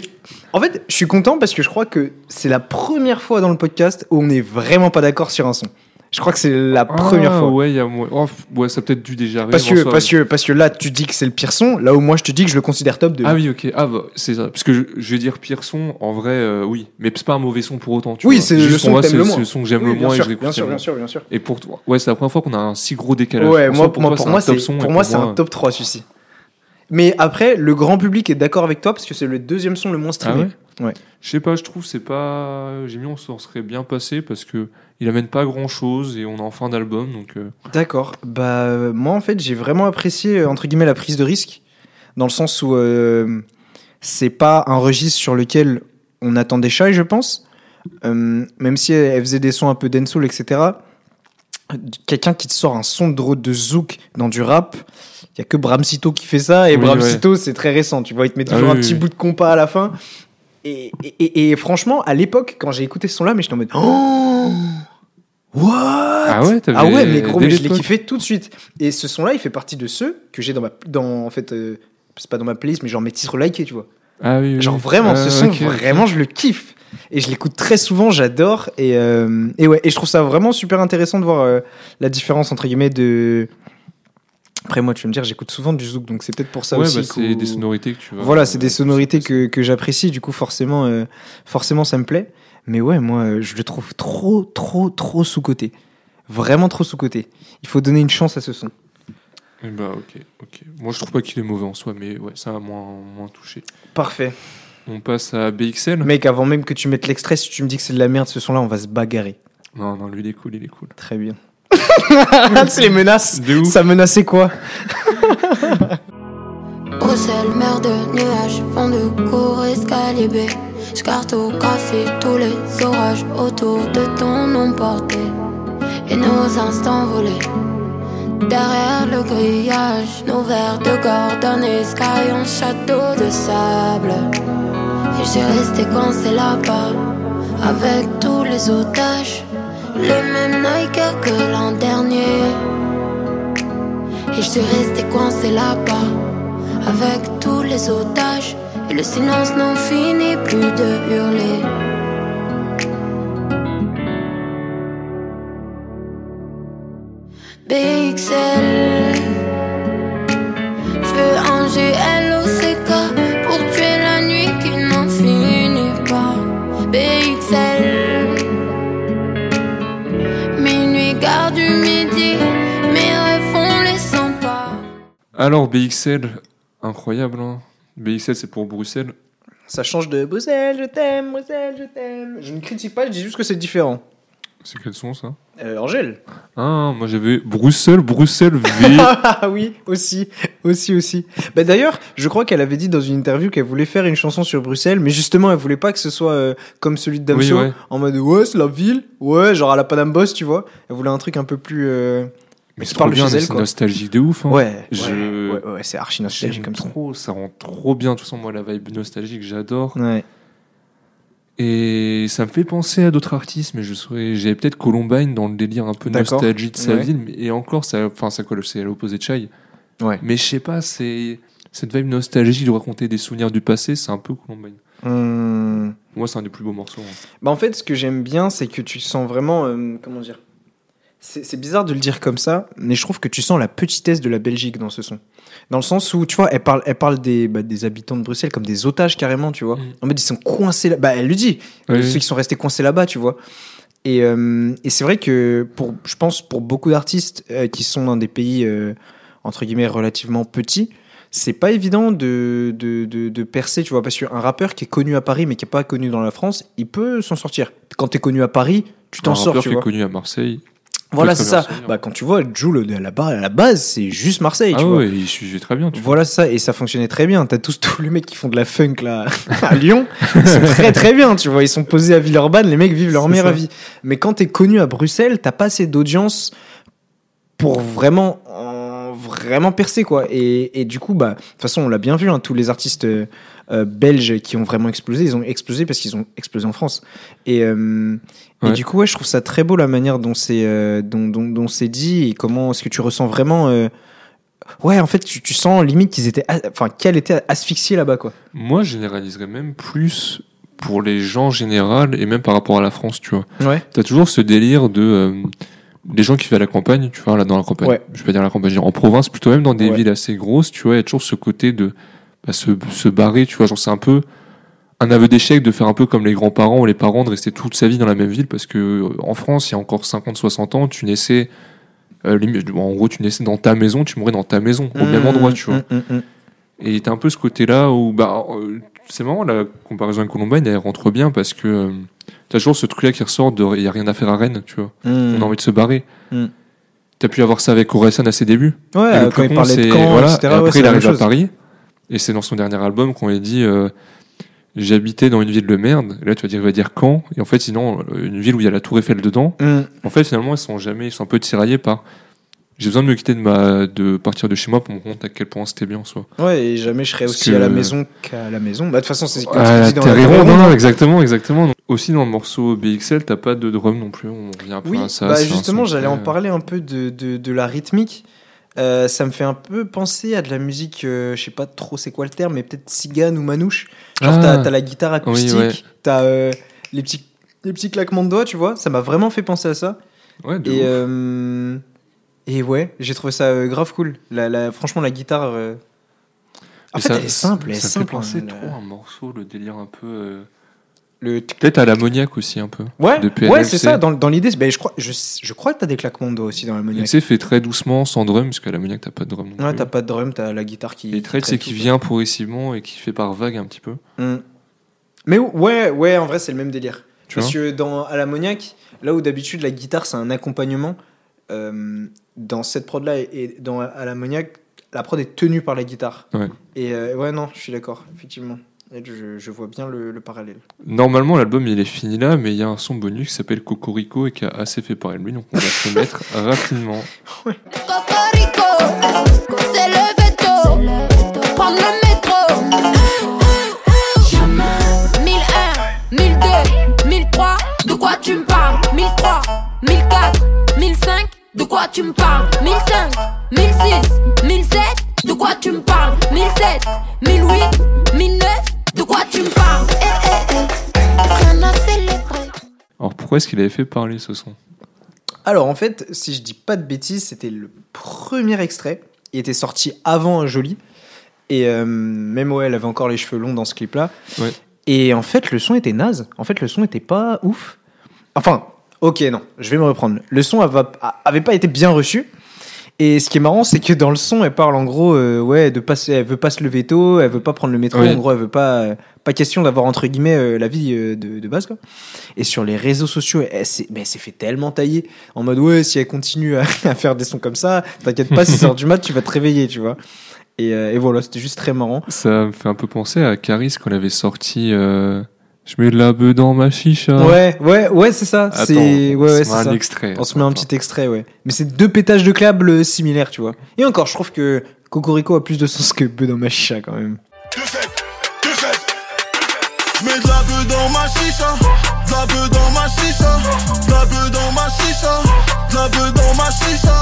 En fait, je suis content parce que je crois que c'est la première fois dans le podcast où on n'est vraiment pas d'accord sur un son. Je crois que c'est la première Ah, fois. Ouais, il y a oh, ouais, ça a peut-être dû déjà arriver. Parce que, parce, que, parce que là, tu dis que c'est le pire son, là où moi, je te dis que je le considère top 2. Ah oui, ok. Ah, bah, c'est ça. Parce que je, je vais dire pire son, en vrai, euh, oui. Mais c'est pas un mauvais son pour autant. Tu oui, c'est le son que le le son j'aime Oui, le moins et sûr, que je l'écoute bien sûr, tellement. bien sûr, bien sûr. Et pour toi, ouais, c'est la première fois qu'on a un si gros décalage. Ouais, En moi, soi, pour moi, c'est un top son. pour moi, c'est un top 3 celui-ci. Mais après, le grand public est d'accord avec toi parce que c'est le deuxième son le moins Ah streamé. ouais Ouais. Je sais pas, je trouve c'est pas. J'ai mis on s'en serait bien passé parce que il amène pas grand chose et on est en fin d'album donc. euh, D'accord. Bah, moi, en fait, j'ai vraiment apprécié, euh, entre guillemets, la prise de risque, dans le sens où euh, c'est pas un registre sur lequel on attendait Shai, je pense. Euh, même si elle, elle faisait des sons un peu dancehall, etc. Quelqu'un qui te sort un son de, de zouk dans du rap, il y a que Bramsito qui fait ça, et Oui, Bramsito, c'est très récent, tu vois, il te met Ah toujours oui, un petit oui. bout de compas à la fin. Et, et- et- et franchement, à l'époque, quand j'ai écouté ce son-là, mais j'étais en mode... Oh What? Ah ouais, Ah ouais, mais gros, mais je l'ai kiffé tout de suite. Et ce son-là, il fait partie de ceux que j'ai dans ma, dans, en fait, euh, c'est pas dans ma playlist, mais genre mes titres likés, tu vois. Ah oui. oui. Genre vraiment, ce Ah, son, ok, ok. vraiment, je le kiffe. Et je l'écoute très souvent, j'adore. Et, euh, et ouais, et je trouve ça vraiment super intéressant de voir euh, la différence entre guillemets de. Après, moi, tu vas me dire, j'écoute souvent du zouk, donc c'est peut-être pour ça Ouais, aussi. bah, c'est des sonorités que tu vois. Voilà, c'est des sonorités que, que j'apprécie, du coup, forcément, euh, forcément, ça me plaît. Mais ouais, moi, je le trouve trop, trop, trop sous-côté. Vraiment trop sous-côté. Il faut donner une chance à ce son. Eh Bah ok, ok. Moi je trouve pas qu'il est mauvais en soi, mais ouais, ça m'a moins, moins touché. Parfait. On passe à BXL. Mec, avant même que tu mettes l'extrait, si tu me dis que c'est de la merde, ce son-là, on va se bagarrer. Non, non, lui il est cool, il est cool. Très bien. c'est les menaces. De. Ça menaçait quoi? Ciel, mer de nuages, fond de cour, escalier B. Je cartographie tous les orages autour de ton nom porté. Et nos instants volés. Derrière le grillage, nos verres de Gordon et Sky en château de sable. Et j'ai resté coincé là-bas, avec tous les otages. Les mêmes Nikers que l'an dernier. Et je suis resté coincé là-bas avec tous les otages et le silence n'en finit plus de hurler. BXL, je Alors BXL, incroyable. Hein. BXL, c'est pour Bruxelles. Ça change de Bruxelles, je t'aime, Bruxelles, je t'aime. Je ne critique pas, je dis juste que c'est différent. C'est quel son ça? Euh, Angèle. Ah, moi j'avais Bruxelles, Bruxelles V. Ah oui, aussi, aussi, aussi. Bah, D'ailleurs, je crois qu'elle avait dit dans une interview qu'elle voulait faire une chanson sur Bruxelles, mais justement, elle voulait pas que ce soit euh, comme celui de Damso, Oui, ouais. en mode ouais, c'est la ville, ouais, genre à la Panam Boss, tu vois. Elle voulait un truc un peu plus. euh, Mais c'est trop de bien, c'est nostalgique de ouf. hein. Ouais, Je- ouais, ouais, ouais, c'est archi nostalgique comme ça. trop, ça rend trop bien. De toute façon, moi, la vibe nostalgique, j'adore. Ouais. Et ça me fait penser à d'autres artistes, mais je saurais. J'avais peut-être Columbine dans le délire un peu nostalgie de sa ville. Et encore, ça, enfin, ça colle, c'est à l'opposé de Chai. Ouais. Mais je sais pas, c'est cette vibe nostalgie de raconter des souvenirs du passé, c'est un peu Columbine. Hum. Moi, c'est un des plus beaux morceaux. hein. Bah en fait, ce que j'aime bien, c'est que tu sens vraiment. euh, comment dire C'est bizarre de le dire comme ça, mais je trouve que tu sens la petitesse de la Belgique dans ce son. Dans le sens où, tu vois, elle parle, elle parle des, bah, des habitants de Bruxelles comme des otages carrément, tu vois. Mm. En mode, ils sont coincés là. Bah, elle le dit. Oui, Ceux qui sont restés coincés là-bas, tu vois. Et, euh, et c'est vrai que, pour, je pense, pour beaucoup d'artistes euh, qui sont dans des pays, euh, entre guillemets, relativement petits, c'est pas évident de, de, de, de percer, tu vois, parce qu'un rappeur qui est connu à Paris mais qui est pas connu dans la France, il peut s'en sortir. Quand t'es connu à Paris, tu t'en Un sors, rappeur tu qui est connu à Marseille. Voilà, c'est ça. sortir. Bah, quand tu vois, Jules, à la, base, à la base, c'est juste Marseille, tu ah vois. ouais, il suivait très bien. Tu vois. Voilà ça, et ça fonctionnait très bien. T'as tous, tous les mecs qui font de la funk là à Lyon, ils sont très très bien, tu vois. Ils sont posés à Villeurbanne, les mecs vivent leur meilleure ça. vie. Mais quand t'es connu à Bruxelles, t'as pas assez d'audience pour vraiment, euh, vraiment percer quoi. Et, et du coup, bah, de toute façon, on l'a bien vu, hein, tous les artistes euh, euh, belges qui ont vraiment explosé, ils ont explosé parce qu'ils ont explosé en France. Et, euh, et du coup, ouais, je trouve ça très beau la manière dont c'est euh, dont, dont, dit et comment est-ce que tu ressens vraiment. Ouais, en fait, tu, tu sens limite qu'ils étaient, enfin, qu'elle était asphyxiée là-bas, quoi. Moi, je généraliserais même plus pour les gens en général et même par rapport à la France, tu vois. Ouais. T'as toujours ce délire de les gens qui vivent à la campagne, tu vois, là dans la campagne. Ouais. Je vais pas dire la campagne, en province, plutôt même dans des Ouais. villes assez grosses, tu vois, il y a toujours ce côté de bah, se, se barrer, tu vois, genre c'est un peu un aveu d'échec de faire un peu comme les grands-parents ou les parents de rester toute sa vie dans la même ville parce que euh, en France, il y a encore 50-60 ans, tu naissais euh, en gros, tu naissais dans ta maison, tu mourrais dans ta maison, au même Mmh, endroit, tu vois. mmh, mmh, mmh. Et t'as un peu ce côté-là où, bah, euh, c'est marrant, la comparaison avec Columbine, elle rentre bien parce que euh, t'as toujours ce truc-là qui ressort de il y a rien à faire à Rennes, tu vois. On a envie de se barrer. T'as pu avoir ça avec Orelsan à ses débuts. Ouais, quand il parlait de voilà, etc. et ouais, après, il arrive à. Paris. Et c'est dans son dernier album qu'on lui dit euh, J'habitais dans une ville de merde. Et là, tu vas dire, il va dire quand? Et en fait, sinon, euh, une ville où il y a la Tour Eiffel dedans. Mmh. En fait, finalement, ils sont jamais, ils sont un peu tiraillés par. J'ai besoin de me quitter de ma, de partir de chez moi pour me rendre compte à quel point c'était bien en soi. Ouais, et jamais je serai Parce aussi que- à la maison qu'à la maison. Bah, de toute façon, c'est comme Ah, tu dis dans la Ronde, non, non, exactement, exactement. Donc, aussi dans le morceau BXL, t'as pas de drum non plus. On revient un peu Oui, à ça. bah justement, j'allais en parler un peu de, de, de la rythmique. Euh, ça me fait un peu penser à de la musique, euh, je sais pas trop c'est quoi le terme, mais peut-être cigane ou manouche. Genre, Ah. t'as t'as la guitare acoustique, ouais. t'as euh, les, petits, les petits claquements de doigts, tu vois. Ça m'a vraiment fait penser à ça. Ouais, de Et, ouf. euh, et ouais, j'ai trouvé ça euh, grave cool. La, la, franchement, la guitare. euh, En fait, ça- elle est simple, elle est ça simple. fait penser hein, trop à un morceau, le délire un peu. Le... Peut-être à l'ammoniaque aussi un peu. Ouais, ouais c'est c'est- ça. Dans, dans l'idée, ben, je, crois, je, je crois que t'as des claquements de doigts aussi dans la Et moniaque. tu sais, fait très doucement, sans drum, parce qu'à l'ammoniaque, t'as pas de drum non Ouais, t'as pas de drum, t'as la guitare qui. Et très, qui c'est qui vient progressivement et qui fait par vague un petit peu. Mm. Mais ouais, ouais, en vrai, c'est le même délire. Tu Parce que dans à l'ammoniaque, là où d'habitude la guitare c'est un accompagnement, euh, dans cette prod là et dans à l'ammoniaque, la prod est tenue par la guitare. Ouais. Et euh, ouais, non, je suis d'accord, effectivement. Et je, je vois bien le, le parallèle. Normalement, l'album il est fini là, mais il y a un son bonus qui s'appelle Cocorico et qui a assez fait parler de lui, donc on va se mettre rapidement. Cocorico, c'est le veto. Prendre le métro. 1001, 1002, 1003, de quoi tu me parles? 1003, 1004, 1005, de quoi tu me parles? 1005, 1006, 1007, de quoi tu me parles? 1007, 1008, 1009, de quoi tu me parles? Eh, eh, eh, rien à célébrer. Alors pourquoi est-ce qu'il avait fait parler ce son? Alors en fait, si je dis pas de bêtises, c'était le premier extrait. Il était sorti avant Jolie. Et euh, même ouais, elle avait encore les cheveux longs dans ce clip-là. Ouais. Et en fait, le son était naze. En fait, le son était pas ouf. Enfin, ok, non, je vais me reprendre. Le son avait, avait pas été bien reçu. Et ce qui est marrant, c'est que dans le son, elle parle en gros, euh, ouais, de passer, elle veut pas se lever tôt, elle veut pas prendre le métro. Oui. En gros, elle veut pas, euh, pas question d'avoir entre guillemets euh, la vie de, de base quoi. Et sur les réseaux sociaux, elle s'est, mais elle s'est fait tellement tailler en mode ouais, si elle continue à, à faire des sons comme ça, t'inquiète pas, 6 heures du mat, tu vas te réveiller, tu vois. Et, et voilà, c'était juste très marrant. Ça me fait un peu penser à Caris quand elle avait sorti Je mets de la bœuf dans ma chicha. Ouais, ouais, ouais, c'est ça. Attends, c'est ouais, on ouais, se c'est met un ça. extrait. On se met un petit extrait, ouais. Mais c'est deux pétages de câbles similaires, tu vois. Et encore, je trouve que Cocorico a plus de sens que Beu dans ma chicha quand même. Tu sais, tu sais. J'mets de la bœuf dans ma chicha, de la bœuf dans ma chicha, de la bœuf dans ma chicha, de la bœuf dans ma chicha.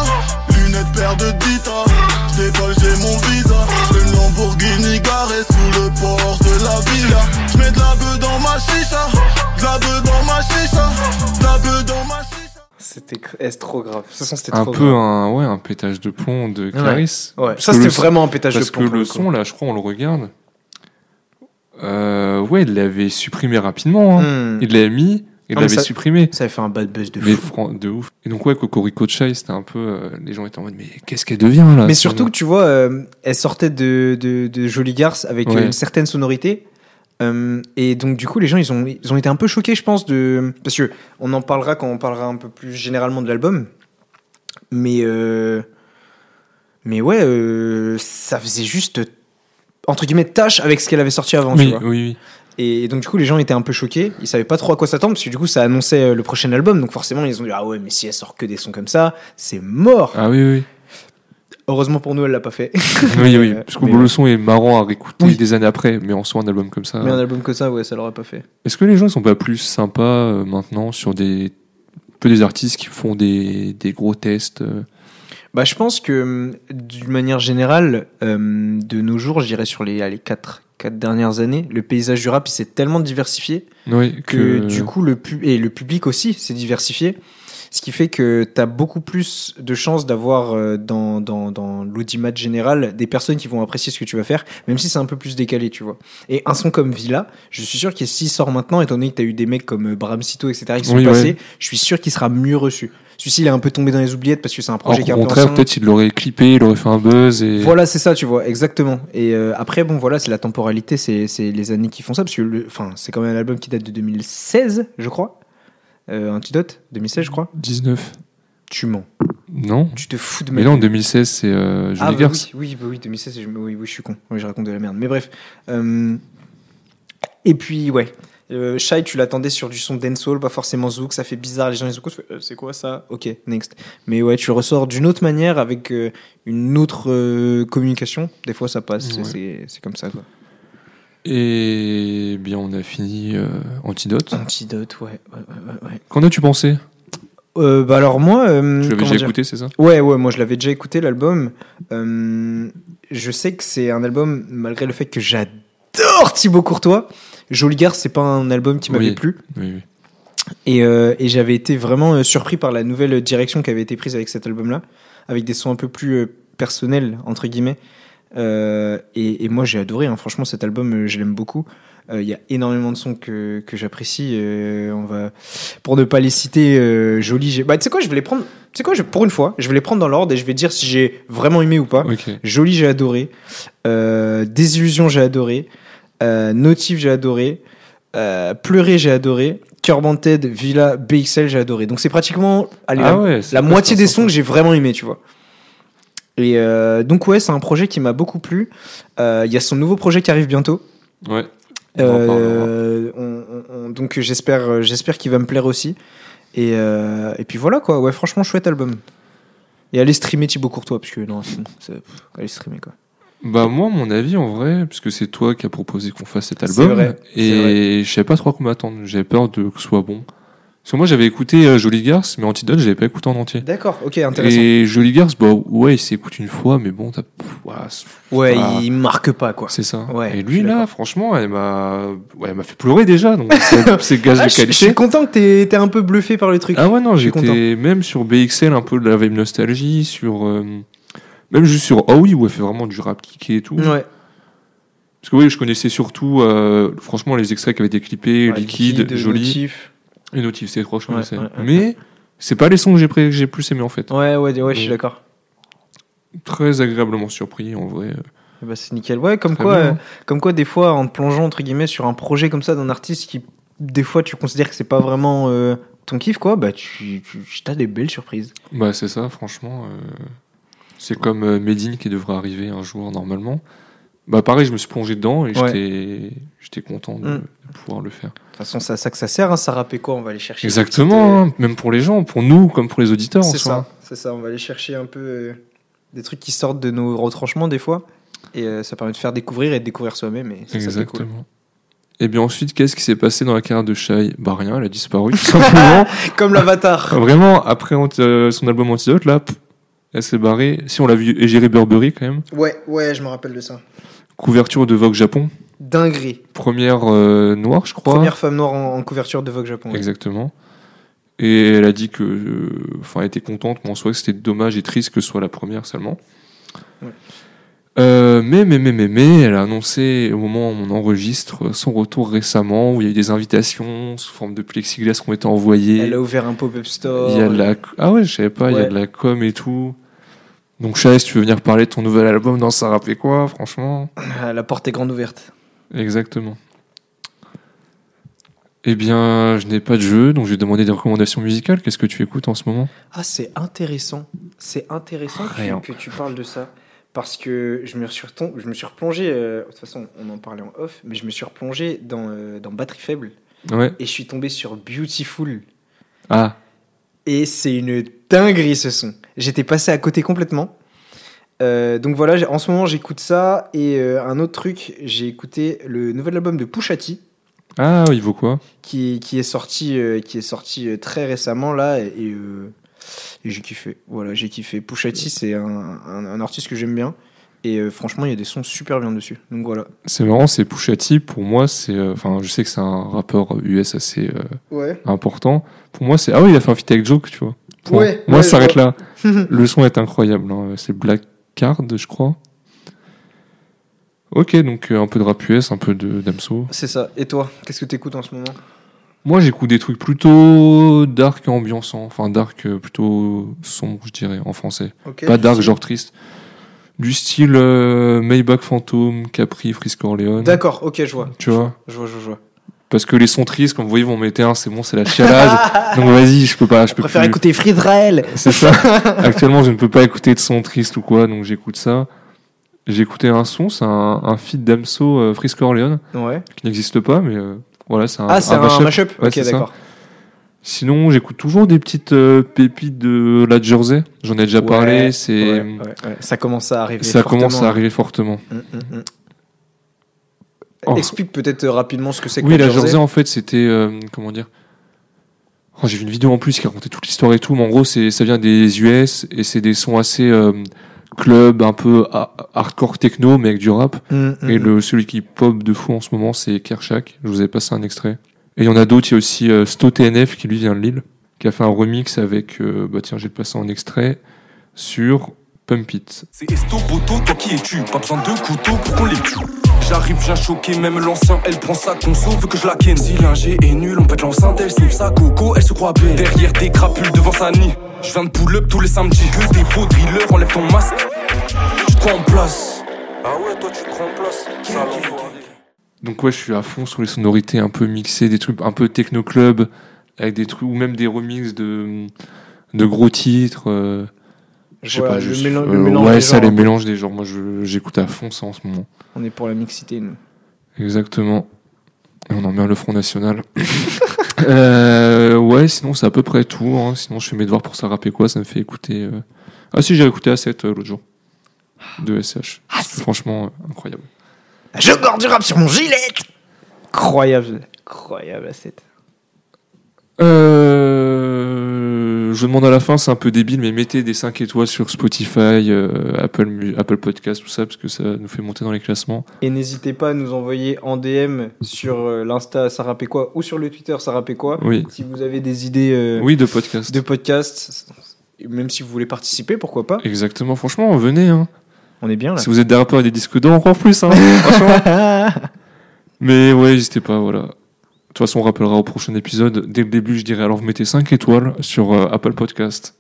Lunettes paire de Dita, j'décolle j'ai mon visa. J'ai une Lamborghini garée sous le port de la villa. J'mets de la bœuf dans ma chicha, de la bœuf dans ma chicha, de la bœuf dans ma chicha. C'était c'est trop grave. De toute façon, c'était Un trop peu grave. un, ouais, un pétage de plomb de Caris. Ouais, Parce ça que c'était le- vraiment un pétage Parce de que plomb. pour le coup. son, là, je crois, on le regarde. Euh, ouais, il l'avait supprimé rapidement. hein. Hmm. Il l'avait mis, il Ah, mais l'avait ça- supprimé. Ça avait fait un bad buzz de Mais fou. fran- de ouf. Et donc, ouais, Cocorico de Chai, c'était un peu. euh, les gens étaient en mode, mais qu'est-ce qu'elle devient là Mais surtout que tu vois, euh, elle sortait de, de, de Jolie Garce avec Ouais. euh, une certaine sonorité. Euh, et donc du coup, les gens, ils ont, ils ont été un peu choqués, je pense, de parce que on en parlera quand on parlera un peu plus généralement de l'album. Mais mais ouais, ça faisait juste entre guillemets tâche avec ce qu'elle avait sorti avant. tu Oui, vois. oui, oui. Et donc du coup, les gens étaient un peu choqués. Ils savaient pas trop à quoi s'attendre parce que du coup, ça annonçait euh, le prochain album. Donc forcément, ils ont dit ah ouais, mais si elle sort que des sons comme ça, c'est mort. Ah oui, oui. Heureusement pour nous, elle l'a pas fait. oui, oui. Parce que mais le ouais. son est marrant à réécouter Oui. des années après, mais en soi, un album comme ça. Mais un album que ça, ouais, ça l'aurait pas fait. Est-ce que les gens sont pas plus sympas euh, maintenant sur des. peu des artistes qui font des, des gros tests euh, Bah, je pense que hum, d'une manière générale, euh, de nos jours, je dirais sur les, allez, quatre, quatre dernières années, le paysage du rap il s'est tellement diversifié Oui, que du coup le pub et le public aussi s'est diversifié. Ce qui fait que tu as beaucoup plus de chances d'avoir euh, dans, dans, dans l'audimat général des personnes qui vont apprécier ce que tu vas faire, même si c'est un peu plus décalé, tu vois. Et un son comme Villa, je suis sûr que s'il sort maintenant, étant donné que tu as eu des mecs comme euh, Bram Sito, etc., qui sont Oui, passés, ouais. je suis sûr qu'il sera mieux reçu. Celui-ci, il est un peu tombé dans les oubliettes parce que c'est un projet Alors qui est un peu contraire, ancien. peut-être il l'aurait clippé, il aurait fait un buzz et. Voilà, c'est ça, tu vois, exactement. Et euh, après, bon, voilà, c'est la temporalité, c'est c'est les années qui font ça, parce que enfin, c'est quand même un album qui date de 2016, je crois. Euh, Antidote, 2016, je crois. 19. Tu mens. Non Tu te fous de ma Mais gueule. 2016, c'est euh, Jolie Ah, bah Garce. oui, oui, bah oui, 2016, je, oui, oui, je suis con. Oui, je raconte de la merde. Mais bref. Euh, et puis, ouais. Euh, Shai, tu l'attendais sur du son dancehall, pas forcément zouk, ça fait bizarre, les gens ils écoutent, euh, c'est quoi ça Ok, next. Mais ouais, tu ressors d'une autre manière avec euh, une autre euh, communication. Des fois, ça passe, c'est- Ouais. c'est c'est comme ça quoi. Et bien, on a fini Antidote. Antidote, ouais, ouais, ouais, ouais, ouais. Qu'en as-tu pensé? Bah alors moi, Tu l'avais déjà écouté, c'est ça? Ouais, ouais, moi je l'avais déjà écouté l'album. Je sais que c'est un album, malgré le fait que j'adore Thibaut Courtois. Joli Garce, c'est pas un album qui m'avait Oui. plu. Oui, oui. Et, euh, et j'avais été vraiment euh, surpris par la nouvelle direction qui avait été prise avec cet album-là, avec des sons un peu plus euh, personnels, entre guillemets. Euh, et, et moi j'ai adoré, hein. franchement cet album je l'aime beaucoup. Il y a énormément de sons que, que j'apprécie. on va, pour ne pas les citer, Joli. Bah tu sais quoi, je vais les prendre. Tu sais quoi, je- pour une fois, je vais les prendre dans l'ordre et je vais dire si j'ai vraiment aimé ou pas. Ok. Joli, j'ai adoré. Désillusion, j'ai adoré. Euh, Notif, j'ai adoré. Euh, Pleurer, j'ai adoré. Cœur Banted, Villa, BXL, j'ai adoré. Donc c'est pratiquement allez, Ah la, ouais, moitié des sons que j'ai vraiment aimé, tu vois. Et euh, donc ouais, c'est un projet qui m'a beaucoup plu. Euh, Il y a son nouveau projet qui arrive bientôt. Ouais. Euh, on- on- on- donc j'espère, j'espère qu'il va me plaire aussi. Et, et puis voilà quoi. Ouais, franchement chouette album. Et allez streamer Thibaut Courtois parce que non, c'est allez streamer quoi. Bah moi, mon avis en vrai, parce que c'est toi qui as proposé qu'on fasse cet album, vrai, et je savais pas trop à quoi m'attendre. J'avais peur de que ce soit bon. Parce que moi, j'avais écouté euh, Jolie Garce, mais Antidote, je l'avais pas écouté en entier. D'accord, ok, intéressant. Et Jolie Garce, bah ouais, il s'écoute une fois, mais bon, t'as- voilà, Ouais, il marque pas quoi. c'est ça. Ouais, et lui là, franchement, elle m'a, ouais, elle m'a fait pleurer déjà, donc c'est gage Ah, de je, je qualité. suis content que t'aies un peu bluffé par le truc. Ah ouais, non, j'étais même sur BXL, un peu de la vibe nostalgie, sur. euh, même juste sur Ah oui, où elle fait vraiment du rap kické et tout. Ouais. Parce que oui, je connaissais surtout, euh, franchement, les extraits qui avaient été clippés, Ouais, liquide, joli. Notif. Et Notif, c'est trois, je connaissais. ouais, Mais c'est pas les sons que j'ai pré- j'ai plus aimé en fait. Ouais, ouais, ouais, je suis d'accord. très agréablement surpris en vrai. Bah, c'est nickel. Ouais, comme quoi, euh, comme quoi, des fois, en te plongeant entre guillemets sur un projet comme ça d'un artiste qui, des fois, tu considères que c'est pas vraiment euh, ton kiff, quoi, bah tu, tu as des belles surprises. Bah c'est ça, franchement. Euh, c'est comme Medine qui devrait arriver un jour normalement. Bah pareil, je me suis plongé dedans et j'étais content de, mm. pouvoir le faire. De toute façon, c'est à ça que ça sert, hein, ça rappelle quoi On va aller chercher. Exactement, hein, même pour les gens, pour nous comme pour les auditeurs. C'est ça, c'est ça. On va aller chercher un peu des trucs qui sortent de nos retranchements des fois. Et euh, ça permet de faire découvrir et de découvrir soi-même. Exactement. Et bien ensuite, qu'est-ce qui s'est passé dans la carrière de Shai? Bah rien, elle a disparu tout simplement. Comme l'avatar. Vraiment, après euh, son album Antidote, là, elle s'est barrée. Si on l'a vu, Égérie Burberry quand même. Ouais, ouais, je me rappelle de ça. Couverture de Vogue Japon. Dinguerie. Première euh, noire, je crois. Première femme noire en, couverture de Vogue Japon. Exactement. Et elle a dit que, enfin, elle était contente, mais en soi, c'était dommage et triste que ce soit la première seulement. Ouais. Euh, mais, mais, mais, mais, mais, elle a annoncé au moment où on enregistre son retour récemment, où il y a eu des invitations sous forme de plexiglas qui ont été envoyées. Elle a ouvert un pop-up store. Il y a de la... Ah ouais, je savais pas, il y a de la com et tout. Donc, Chaz, tu veux venir parler de ton nouvel album dans Ça rappelait quoi, franchement? La porte est grande ouverte. Exactement. Eh bien, je n'ai pas de jeu, donc je vais demander des recommandations musicales. Qu'est-ce que tu écoutes en ce moment? Ah, c'est intéressant. C'est intéressant que, que tu parles de ça parce que je me suis, je me suis replongé, euh, de toute façon on en parlait en off, mais je me suis replongé dans, euh, dans Batterie Faible. Et je suis tombé sur Beautiful. Ah. Et c'est une dinguerie ce son. J'étais passé à côté complètement. Euh, donc voilà, en ce moment j'écoute ça. Et un autre truc, j'ai écouté le nouvel album de Pushati. Ah, il vaut quoi? Qui, qui, est sorti, qui est sorti très récemment là. Et, et j'ai kiffé. Voilà, j'ai kiffé. Pushati, c'est un, un, artiste que j'aime bien. Et euh, franchement, il y a des sons super bien dessus. Donc voilà. C'est marrant, c'est Pushati. Pour moi, c'est. Euh, enfin, je sais que c'est un rappeur US assez euh, important. Pour moi, c'est. Ah oui, il a fait un feat avec Joke, tu vois. Ouais, moi, ça s'arrête là. Le son est incroyable. Hein. C'est Black Card, je crois. Ok, donc un peu de rap US, un peu de Damso. C'est ça. Et toi, qu'est-ce que tu écoutes en ce moment? Moi, j'écoute des trucs plutôt dark et ambiançants. Enfin, dark euh, plutôt sombre, je dirais, en français. pas dark, genre triste. Du style euh, Maybach Phantom, Capri, Frisco Orléans. D'accord, ok, je vois. Tu vois Je vois, je vois. Parce que les sons tristes, comme vous voyez, vont mettre un, c'est bon, c'est la chialage. Donc vas-y, je peux pas. Je, peux préfère écouter Friedrel. C'est ça. Actuellement, je ne peux pas écouter de sons tristes ou quoi, donc j'écoute ça. J'ai écouté un son, c'est un, un feed d'Amso euh, Frisco Orléans. Ouais. Qui n'existe pas, mais voilà, c'est un, ah, c'est un, mashup. ok, d'accord. Sinon, j'écoute toujours des petites euh, pépites de la Jersey. J'en ai déjà parlé. C'est ça commence à arriver. Ça commence à arriver fortement. Mm, mm, mm. Oh. Explique peut-être euh, rapidement ce que c'est. Oui, la Jersey. en fait, c'était euh, comment dire? Oh, j'ai vu une vidéo en plus qui racontait toute l'histoire et tout, mais en gros, c'est ça vient des US et c'est des sons assez club, un peu hardcore techno, mais avec du rap. Mm, mm, et mm. le, celui qui pop de fou en ce moment, c'est Kershak. Je vous ai passé un extrait. Et il y en a d'autres. Il y a aussi euh, Sto TNF qui lui vient de Lille, qui a fait un remix avec, euh, bah tiens, j'ai passé un extrait sur Pump It. C'est Esto Boto, toi qui es-tu? Pas besoin de couteau pour qu'on les tue. J'arrive, j'ai choqué, même l'ancien, elle prend sa conso, veut que je la ken. Si l'ingé est nul, on pète l'enceinte, elle sniffe sa coco, elle se croit belle. Derrière des crapules devant sa nid. Je viens de pull-up tous les samedis. Que des faux drillers, enlève ton masque. Tu te crois en place. Ah ouais, toi tu te crois en place. Donc ouais, je suis à fond sur les sonorités un peu mixées, des trucs un peu techno club, avec des trucs ou même des remixes de de gros titres. Euh, je sais pas, le, mélange, le mélange ouais, ça les mélange des genres. Moi, j'écoute à fond ça en ce moment. On est pour la mixité, nous. Exactement. Et on en met le Front National. Euh, ouais, sinon c'est à peu près tout. Hein. Sinon je fais mes devoirs pour ça rapper quoi, ça me fait écouter. Euh, ah si, j'ai écouté A7 euh, l'autre jour. De SH. Ah, Franchement, incroyable. Je gorde du rap sur mon gilet Incroyable. Incroyable A7. Euh, je demande à la fin, c'est un peu débile, mais mettez des 5 étoiles sur Spotify, euh, Apple, Apple Podcast, tout ça, parce que ça nous fait monter dans les classements. Et n'hésitez pas à nous envoyer en DM sur euh, l'Insta Sarah quoi ou sur le Twitter Sarah quoi oui. si vous avez des idées oui, de podcast. De podcast. Même si vous voulez participer, pourquoi pas Exactement, franchement, venez. Hein. On est bien là. Si vous êtes des rappeurs et des disques d'or, encore plus. Hein, mais ouais, n'hésitez pas, voilà. De toute façon, on rappellera au prochain épisode. Dès le début, je dirais alors vous mettez 5 étoiles sur euh, Apple Podcast.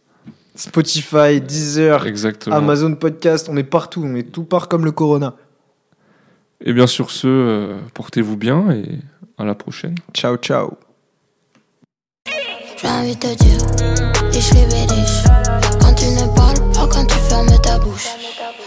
Spotify, Deezer, Exactement. Amazon Podcast, on est partout, on est tout part comme le Corona. Et bien sur ce, euh, portez-vous bien et à la prochaine. Ciao, ciao. J'ai envie de te dire, riche les riche. Quand tu ne parles pas, quand tu fermes ta bouche.